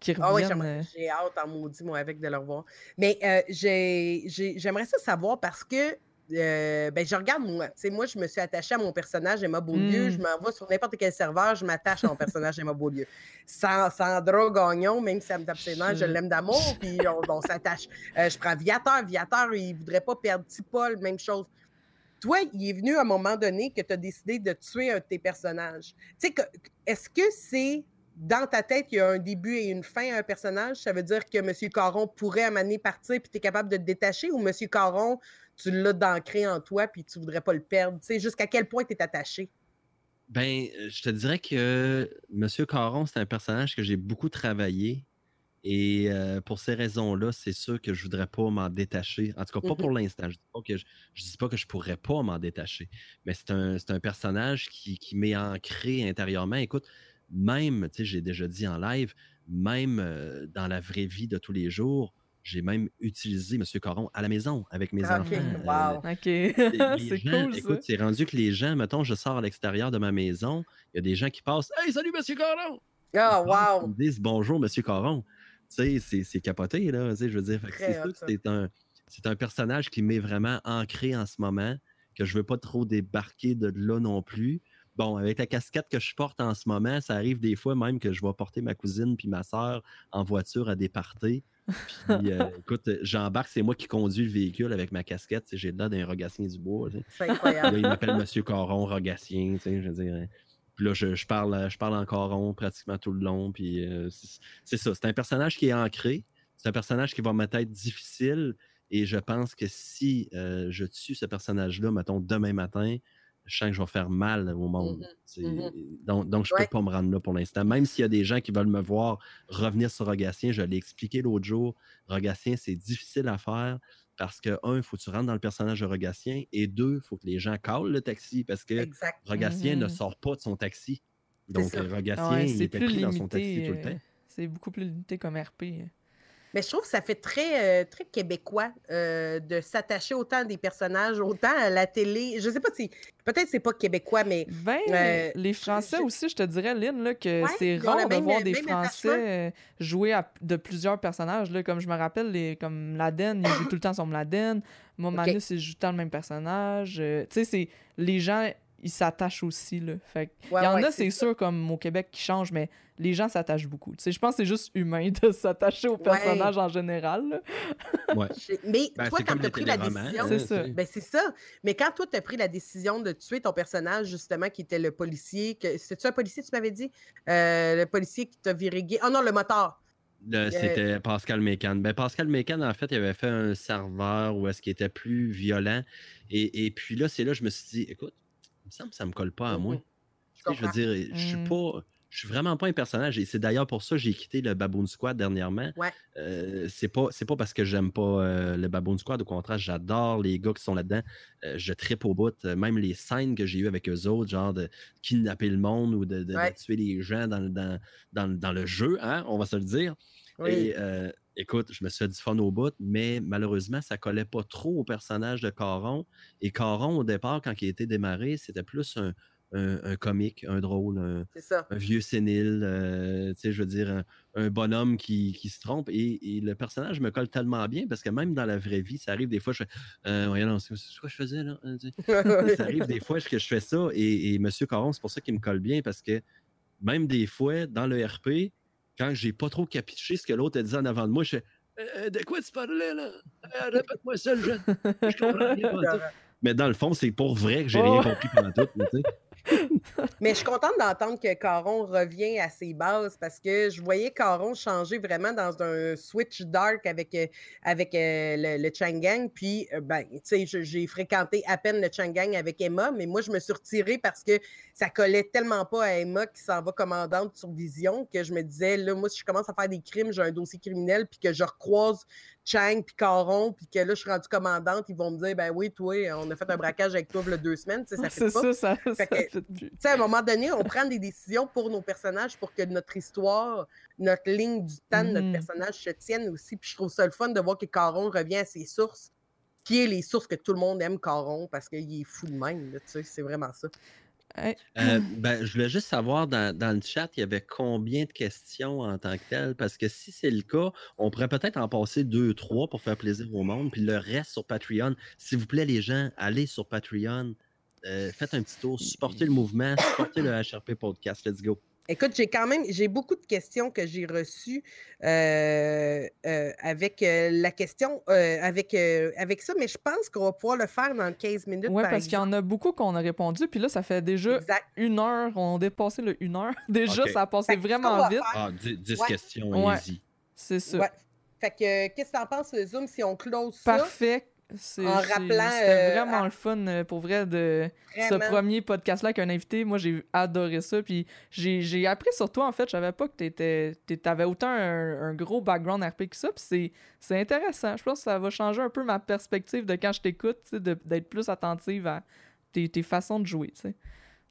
qu'il ah revienne. j'ai hâte en maudit, moi, avec de le revoir. Mais euh, j'aimerais ça savoir parce que euh, ben, je regarde moi. moi, je me suis attachée à mon personnage Emma Beaulieu. Je mmh. m'en vais sur n'importe quel serveur, je m'attache à mon personnage Emma Beaulieu. Sandra Gagnon, même si ça me tape ses je l'aime d'amour, puis on, s'attache. Euh, je prends Viateur. Viateur, il ne voudrait pas perdre Petit Paul, même chose. Toi, il est venu à un moment donné que tu as décidé de tuer un de tes personnages. Est-ce que c'est dans ta tête, il y a un début et une fin à un personnage? Ça veut dire que M. Caron pourrait amener partir puis tu es capable de te détacher ou M. Caron, tu l'as d'ancré en toi puis tu voudrais pas le perdre? Tu sais, jusqu'à quel point tu es attaché? Ben, euh, je te dirais que M. Caron, c'est un personnage que j'ai beaucoup travaillé. Et euh, pour ces raisons-là, c'est sûr que je voudrais pas m'en détacher. En tout cas, pas pour mm-hmm. l'instant. Je ne dis, pas que je pourrais pas m'en détacher. Mais c'est un, un, personnage qui, qui m'est ancré intérieurement. Écoute, même, tu sais, j'ai déjà dit en live, même euh, dans la vraie vie de tous les jours, j'ai même utilisé M. Coron à la maison avec mes enfants. Wow. Euh, OK. *laughs* c'est cool. Écoute, c'est rendu que les gens, mettons, je sors à l'extérieur de ma maison, il y a des gens qui passent Hey, salut M. Coron! Ah, wow! Ils me disent bonjour M. Coron. Tu sais, c'est capoté, là. Tu sais, je veux dire, c'est sûr que c'est un, un personnage qui m'est vraiment ancré en ce moment, que je veux pas trop débarquer de là non plus. Bon, avec la casquette que je porte en ce moment, ça arrive des fois même que je vais porter ma cousine puis ma soeur en voiture à des parties. Puis, euh, *laughs* écoute, j'embarque, c'est moi qui conduis le véhicule avec ma casquette. J'ai là d'un Rogatien du bois. C'est incroyable. il m'appelle Monsieur Coron Rogatien, je veux dire. Puis là, je, parle, je parle encore rond pratiquement tout le long. Puis c'est ça. C'est un personnage qui est ancré. C'est un personnage qui va me être difficile. Et je pense que si je tue ce personnage-là, mettons, demain matin, je sens que je vais faire mal au monde. Mmh mmh donc, donc, je ne peux pas me rendre là pour l'instant. Même s'il y a des gens qui veulent me voir revenir sur Rogatien, je l'ai expliqué l'autre jour. Rogatien, c'est difficile à faire parce que, un, il faut que tu rentres dans le personnage de Rogatien et deux, il faut que les gens calent le taxi parce que Rogatien ne mmh sort pas de son taxi. Donc, Rogatien, il était pris dans son taxi tout le temps. Euh, c'est beaucoup plus limité comme RP. Mais je trouve que ça fait très, euh, très québécois euh, de s'attacher autant à des personnages, autant à la télé. Je sais pas si. Peut-être c'est pas québécois, mais. Ben, euh, les Français aussi, je te dirais, Lynn, là, que c'est rare de voir des Français jouer à, de plusieurs personnages. Là, comme je me rappelle, les, comme Laden, il joue tout le temps son Laden. Moi, Manus, il joue tout le temps le même personnage. tu sais, c'est. Les gens ils s'attachent aussi. Là. Fait il y en a, c'est sûr, comme au Québec, qui changent, mais les gens s'attachent beaucoup. je pense que c'est juste humain de *laughs* s'attacher au personnage en général. *laughs* Ouais. Mais ben, toi, quand tu as pris la décision. C'est ça. Ben, c'est ça. Mais quand toi, tu as pris la décision de tuer ton personnage, justement, qui était le policier. Que... C'est-tu un policier, tu m'avais dit? Euh, Le policier qui t'a viré gay. Oh non, le moteur. C'était Pascal Mécan. Ben, Pascal Mécan, en fait, il avait fait un serveur où est-ce qu'il était plus violent. Et, et puis là, c'est là que je me suis dit, écoute, me semble que ça me colle pas à moi. Je veux dire, je suis mmh. pas. Je suis vraiment pas un personnage. Et c'est d'ailleurs pour ça que j'ai quitté le Baboon Squad dernièrement. Ouais. Euh, c'est pas, pas parce que j'aime pas euh, le Baboon Squad. Au contraire, j'adore les gars qui sont là-dedans. Euh, je tripe au bout. Même les scènes que j'ai eues avec eux autres, genre de kidnapper le monde ou de, tuer les gens dans, dans, dans, le jeu, hein, on va se le dire. Et écoute, je me suis fait du fun au bout, mais malheureusement, ça collait pas trop au personnage de Caron. Et Caron, au départ, quand il était démarré, c'était plus un, un, comique, un drôle, un, vieux sénile, euh, tu sais, je veux dire, un, bonhomme qui, qui, se trompe. Et, le personnage me colle tellement bien parce que même dans la vraie vie, ça arrive des fois, je fais, euh, c'est quoi je faisais là? *laughs* ça arrive des fois que je fais ça. Et, et M. Caron, c'est pour ça qu'il me colle bien parce que même des fois, dans le RP, quand j'ai pas trop capiché ce que l'autre a dit en avant de moi, je fais euh, De quoi tu parlais là? Euh, Répète-moi ça, le jeune. Je comprends rien. *laughs* Mais dans le fond, c'est pour vrai que j'ai rien oh! compris pendant tout. *laughs* Mais je suis contente d'entendre que Caron revient à ses bases parce que je voyais Caron changer vraiment dans un switch dark avec, euh, avec euh, le, le Changang. Puis, euh, ben, tu sais, j'ai fréquenté à peine le Changang avec Emma, mais moi, je me suis retirée parce que ça collait tellement pas à Emma qui s'en va commandante sur Vision que je me disais, là, moi, si je commence à faire des crimes, j'ai un dossier criminel, puis que je recroise Chang puis Caron, puis que là, je suis rendue commandante, ils vont me dire, ben oui, toi, on a fait un braquage avec toi il y a deux semaines, ça fait pas. ça, ça, ça fait à un moment donné, on prend des décisions pour nos personnages pour que notre histoire, notre ligne du temps de notre mmh. personnage se tienne aussi. Puis je trouve ça le fun de voir que Caron revient à ses sources, qui est les sources que tout le monde aime Caron, parce qu'il est fou de même, tu sais, c'est vraiment ça. Euh, *laughs* ben, je voulais juste savoir dans, le chat, il y avait combien de questions en tant que tel, parce que si c'est le cas, on pourrait peut-être en passer deux, trois pour faire plaisir au monde, puis le reste sur Patreon. S'il vous plaît, les gens, allez sur Patreon, euh, faites un petit tour, supportez le mouvement, supportez le *coughs* HRP Podcast. Let's go. Écoute, j'ai quand même j'ai beaucoup de questions que j'ai reçues euh, euh, avec euh, la question avec, avec ça, mais je pense qu'on va pouvoir le faire dans 15 minutes. Oui, parce qu'il y en a beaucoup qu'on a répondu, puis là, ça fait déjà une heure, on a dépassé le une heure. *laughs* déjà, ça a passé vraiment vite. Ah, 10, questions, easy. C'est ça. Fait que, qu'est-ce que t'en penses, Zoom, si on close ça? Parfait. En rappelant. C'était euh, vraiment le fun euh, pour vrai de ce premier podcast-là avec un invité. Moi, j'ai adoré ça. Puis j'ai appris sur toi, en fait. Je savais pas que tu avais autant un, gros background RP que ça. Puis c'est intéressant. Je pense que ça va changer un peu ma perspective de quand je t'écoute, d'être plus attentive à tes, tes façons de jouer.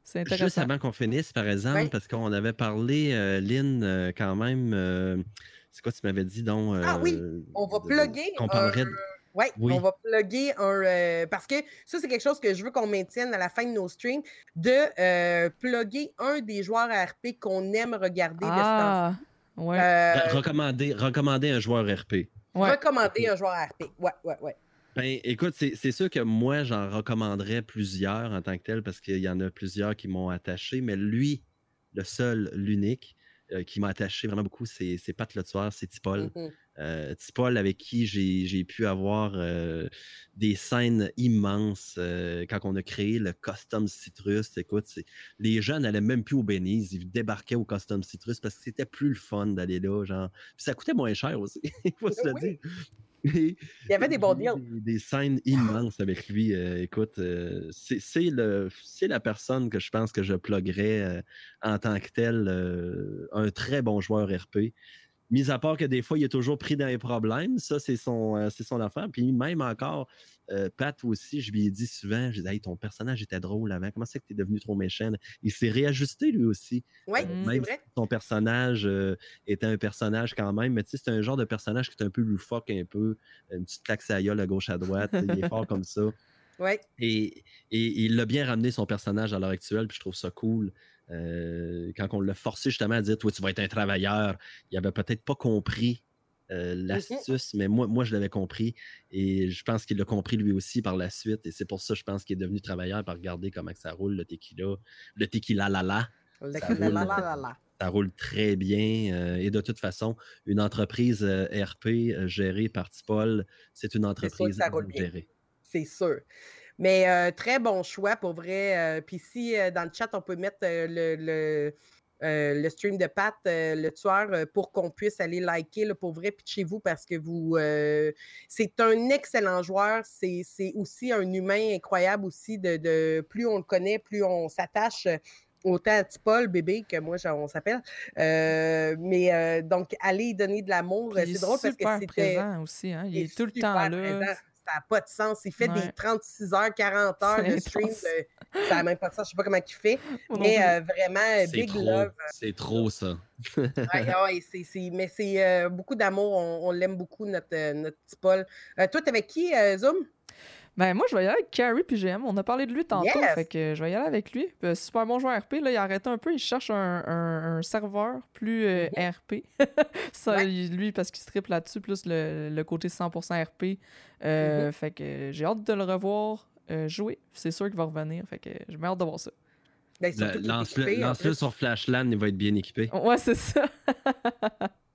C'est intéressant. Juste avant qu'on finisse, par exemple, parce qu'on avait parlé, euh, Lynn, quand même. c'est quoi tu m'avais dit donc? ah oui, on va plugger. On parlerait Ouais, oui, on va plugger un. Euh, parce que ça, c'est quelque chose que je veux qu'on maintienne à la fin de nos streams, de euh, plugger un des joueurs RP qu'on aime regarder ah, de ouais. Euh, recommander, recommander un joueur RP. Recommander un joueur RP. Ouais, ouais, ouais. Ben, écoute, c'est sûr que moi, j'en recommanderais plusieurs en tant que tel parce qu'il y en a plusieurs qui m'ont attaché, mais lui, le seul, l'unique, euh, qui m'a attaché vraiment beaucoup, c'est Pat Le Tueur, c'est Tipol. Mm-hmm. Euh, Tipol avec qui j'ai pu avoir des scènes immenses quand on a créé le Custom Citrus. Écoute, les gens n'allaient même plus au Benize, ils débarquaient au Custom Citrus parce que c'était plus le fun d'aller là. Genre. ça coûtait moins cher aussi, il *laughs* faut se le dire. Il y avait des bons deals. Des, scènes immenses avec lui. Euh, écoute, euh, c'est la personne que je pense que je pluguerais euh, en tant que tel, un très bon joueur RP. Mis à part que des fois, il est toujours pris dans les problèmes, ça, c'est son, son affaire. Puis même encore, euh, Pat aussi, je lui ai dit souvent, je disais, ton personnage était drôle avant, comment c'est que tu es devenu trop méchant? Il s'est réajusté lui aussi. Oui, euh, c'est vrai. ton personnage euh, était un personnage quand même, mais tu sais, c'est un genre de personnage qui est un peu loufoque, un peu, une petite claque à gauche à droite, il est fort comme ça. *laughs* Oui. Et, et, il a bien ramené son personnage à l'heure actuelle, puis je trouve ça cool. quand on l'a forcé justement à dire Toi, tu vas être un travailleur, il avait peut-être pas compris euh, mmh l'astuce, mais moi, moi je l'avais compris et je pense qu'il l'a compris lui aussi par la suite. Et c'est pour ça, je pense qu'il est devenu travailleur par regarder comment ça roule le tequila. Le tequila la la. Ça roule, très bien. Euh, et de toute façon, une entreprise euh, RP gérée par Tipol, c'est une entreprise gérée. C'est sûr. Mais très bon choix pour vrai. Puis si dans le chat, on peut mettre le euh, le stream de Pat, euh, le tueur, euh, pour qu'on puisse aller liker le pour vrai, chez vous parce que vous. c'est un excellent joueur. C'est aussi un humain incroyable aussi. De, plus on le connaît, plus on s'attache. Autant à Tipol, bébé, que moi, on s'appelle. mais donc, aller donner de l'amour, c'est drôle parce que c'était. présent aussi, hein? Il, est, tout le temps là ça n'a pas de sens. Il fait des 36 heures, 40 heures de stream. ça n'a même pas de sens. Je ne sais pas comment il fait. mais euh, vraiment, big love. Euh, c'est trop ça. mais c'est euh, beaucoup d'amour. On, l'aime beaucoup, notre, notre petit Paul. toi, tu avec qui, Zoom? Ben, moi, je vais y aller avec Carrie puis GM. On a parlé de lui tantôt, fait que je vais y aller avec lui. super bon joueur RP. Là, il arrête un peu. Il cherche un, serveur plus mm-hmm. RP. *laughs* Ça, lui, parce qu'il se triple là-dessus, plus le, côté 100% RP. Euh, mm-hmm. Fait que j'ai hâte de le revoir euh, jouer. C'est sûr qu'il va revenir. Fait que j'ai hâte de voir ça. Ben, lance-le sur Flashland, il va être bien équipé. Ouais, c'est ça. *laughs*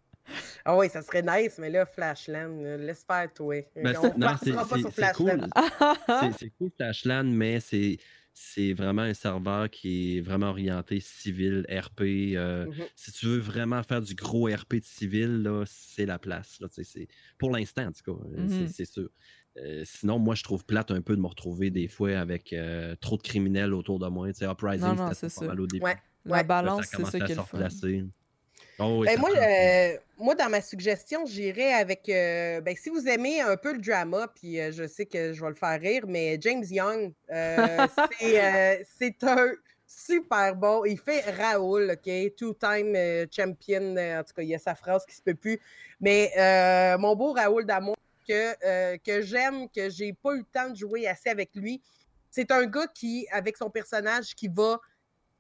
Ah oui, ça serait nice, mais là, Flashland, laisse faire toi. Ben, on non, c'est, pas sur Flashland. Cool. c'est, cool Flashland, mais c'est, c'est vraiment un serveur qui est vraiment orienté civil, RP. Euh, mm-hmm. Si tu veux vraiment faire du gros RP de civil, là, c'est la place. Là, c'est, pour l'instant, en tout cas, euh, mm-hmm. c'est, sûr. Euh, sinon, moi, je trouve plate un peu de me retrouver des fois avec trop de criminels autour de moi. Tu sais, Uprising, c'était pas mal au début. Ouais. La balance, c'est ça qui est le Oh ben, moi, euh, moi, dans ma suggestion, j'irais avec. Euh, ben, si vous aimez un peu le drama, puis euh, je sais que je vais le faire rire, mais James Young, *laughs* c'est un super bon. Il fait Raoul, OK? Two-time champion. En tout cas, il y a sa phrase qui se peut plus. Mais mon beau Raoul d'amour, que, que j'aime, que j'ai pas eu le temps de jouer assez avec lui, c'est un gars qui, avec son personnage, qui va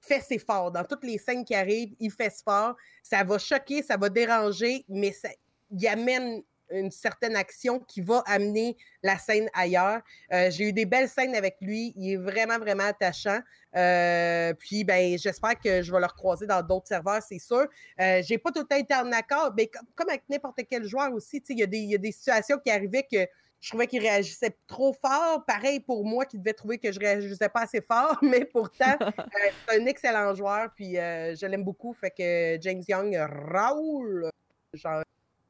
fait ses forts. Dans toutes les scènes qui arrivent, il fait ses. Ça va choquer, ça va déranger, mais ça, il amène une certaine action qui va amener la scène ailleurs. Euh, j'ai eu des belles scènes avec lui. Il est vraiment, vraiment attachant. Euh, puis, ben, j'espère que je vais le recroiser dans d'autres serveurs, c'est sûr. Euh, j'ai pas tout le temps été en accord, mais comme, avec n'importe quel joueur aussi, il y, y, a des situations qui arrivaient que je trouvais qu'il réagissait trop fort. Pareil pour moi qui devais trouver que je réagissais pas assez fort, *laughs* mais pourtant, *laughs* euh, c'est un excellent joueur, puis euh, je l'aime beaucoup. Fait que James Young, Raoul, genre,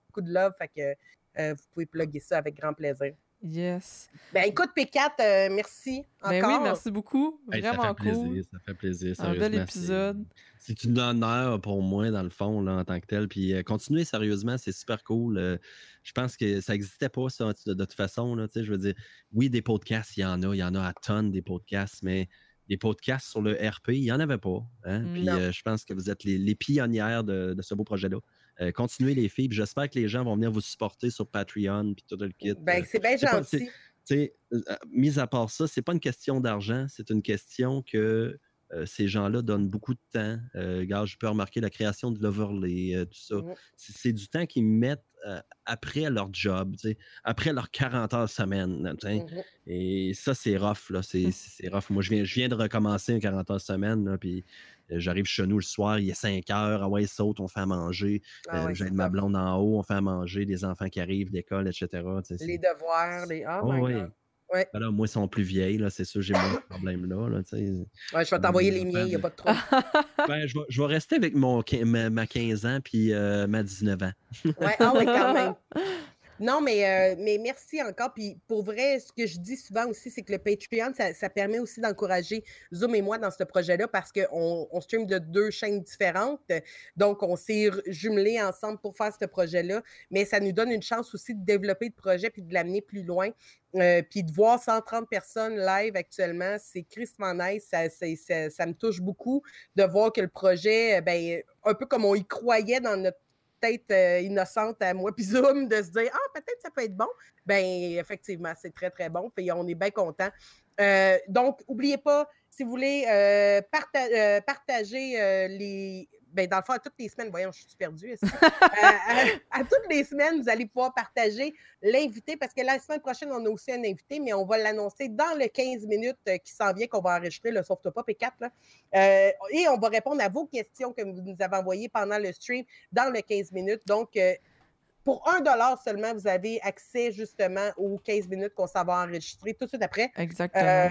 beaucoup de love, fait que euh, vous pouvez plugger ça avec grand plaisir. Yes. Ben écoute, P4, merci encore. Ben oui, merci beaucoup. Vraiment ça fait cool. Plaisir, ça fait plaisir. Un bel épisode. C'est une honneur pour moi, dans le fond, là, en tant que tel. Puis continuez sérieusement, c'est super cool je pense que ça n'existait pas, ça, de, toute façon. Là, je veux dire, oui, des podcasts, il y en a, il y en a à tonnes des podcasts, mais des podcasts sur le RP, il n'y en avait pas. Hein. Puis euh, je pense que vous êtes les, pionnières de, ce beau projet-là. Euh, continuez les filles, j'espère que les gens vont venir vous supporter sur Patreon puis tout le kit. Ben, euh, c'est bien gentil. Tu sais, mis à part ça, c'est pas une question d'argent, c'est une question que ces gens-là donnent beaucoup de temps. regarde, je peux remarquer la création de l'overlay, tout ça. C'est du temps qu'ils mettent après leur job, après leurs 40 heures semaine. Mmh Et ça, c'est rough. Là. *laughs* C'est, rough. Moi, je viens, je viens de recommencer un 40 heures semaine. puis j'arrive chez nous le soir, il est 5 heures. Ah ouais, saute, on fait à manger. Ah J'ai ma blonde en haut, on fait à manger. Des enfants qui arrivent d'école, etc. Les devoirs, les. Oh, my God. Ouais. Ben moi, ils sont plus vieilles, là, c'est sûr, j'ai moins de problème là. là ouais, je vais t'envoyer les miens, il n'y a pas de trouble. *laughs* ben, je, vais, je, vais, rester avec mon, ma, 15 ans puis euh, ma 19 ans. ouais, ah ouais, quand même. *laughs* Non, mais, euh, mais merci encore. Puis pour vrai, ce que je dis souvent aussi, c'est que le Patreon, ça, permet aussi d'encourager Zoom et moi dans ce projet-là parce qu'on on stream de deux chaînes différentes. Donc, on s'est jumelés ensemble pour faire ce projet-là. Mais ça nous donne une chance aussi de développer le projet puis de l'amener plus loin. Euh, puis de voir 130 personnes live actuellement, c'est tristement nice. Ça, ça, me touche beaucoup de voir que le projet, ben, un peu comme on y croyait dans notre tête euh, innocente à moi *laughs* puis Zoom de se dire Ah, peut-être ça peut être bon. Ben effectivement, c'est très, très bon. Puis on est bien content. Euh, donc, n'oubliez pas, si vous voulez partager les, ben, dans le fond, à toutes les semaines, voyons, je suis perdue. *laughs* à, toutes les semaines, vous allez pouvoir partager l'invité parce que la semaine prochaine, on a aussi un invité, mais on va l'annoncer dans le 15 minutes euh, qui s'en vient, qu'on va enregistrer le Softopop et 4. Euh, et on va répondre à vos questions que vous nous avez envoyées pendant le stream dans le 15 minutes. Donc, euh, pour un dollar seulement, vous avez accès justement aux 15 minutes qu'on s'en va enregistrer tout de suite après. Exactement.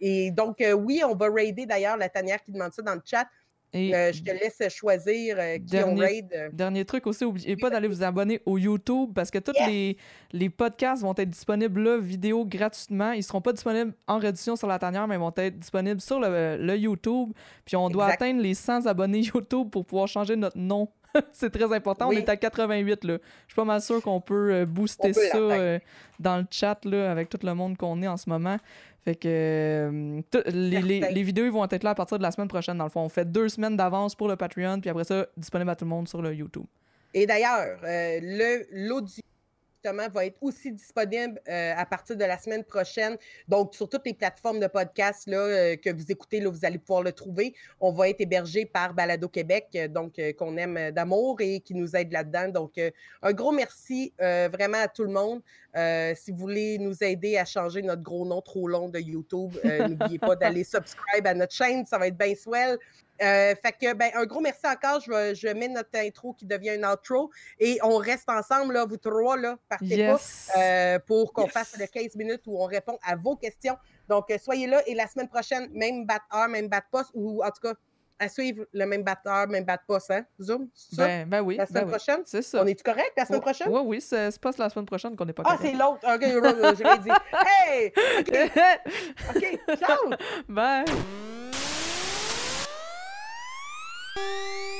et donc, oui, on va raider d'ailleurs la tanière qui demande ça dans le chat. Et euh, je te laisse choisir euh, qui dernier, on raid. Euh. Dernier truc aussi, n'oubliez pas d'aller vous abonner au YouTube parce que tous les, les podcasts vont être disponibles là, vidéo gratuitement. Ils ne seront pas disponibles en reddition sur la tanière, mais ils vont être disponibles sur le, YouTube. Puis on doit atteindre les 100 abonnés *laughs* YouTube pour pouvoir changer notre nom. *laughs* c'est très important. On est à 88 là. Je suis pas mal sûr qu'on peut booster ça dans le chat là, avec tout le monde qu'on est en ce moment. Fait que euh, les, vidéos vont être là à partir de la semaine prochaine, dans le fond. On fait deux semaines d'avance pour le Patreon, puis après ça, disponible à tout le monde sur le YouTube. Et d'ailleurs, euh, l'audio va être aussi disponible euh, à partir de la semaine prochaine. Donc, sur toutes les plateformes de podcast là, euh, que vous écoutez, là, vous allez pouvoir le trouver. On va être hébergé par Balado Québec, euh, donc qu'on aime d'amour et qui nous aide là-dedans. Donc, un gros merci vraiment à tout le monde. si vous voulez nous aider à changer notre gros nom trop long de YouTube, n'oubliez pas d'aller *laughs* subscribe à notre chaîne, ça va être bien swell. Euh, fait que, ben, un gros merci encore. Je, je mets notre intro qui devient un outro et on reste ensemble, là, vous trois, là, partez pas, euh, pour qu'on fasse le 15 minutes où on répond à vos questions. Donc, euh, soyez là et la semaine prochaine, même bat heure, même bat poste ou en tout cas, à suivre le même batteur, même bat poste, hein? Zoom, ça? Ben, ben oui. La semaine ben prochaine? C'est ça. On est-tu correct la semaine prochaine? Oui, oui, c'est pas la semaine prochaine qu'on n'est pas correct. Ah, c'est l'autre. OK, j'aurais dit. Hey! *laughs* OK. OK, ciao! *laughs* Bye! Thank you.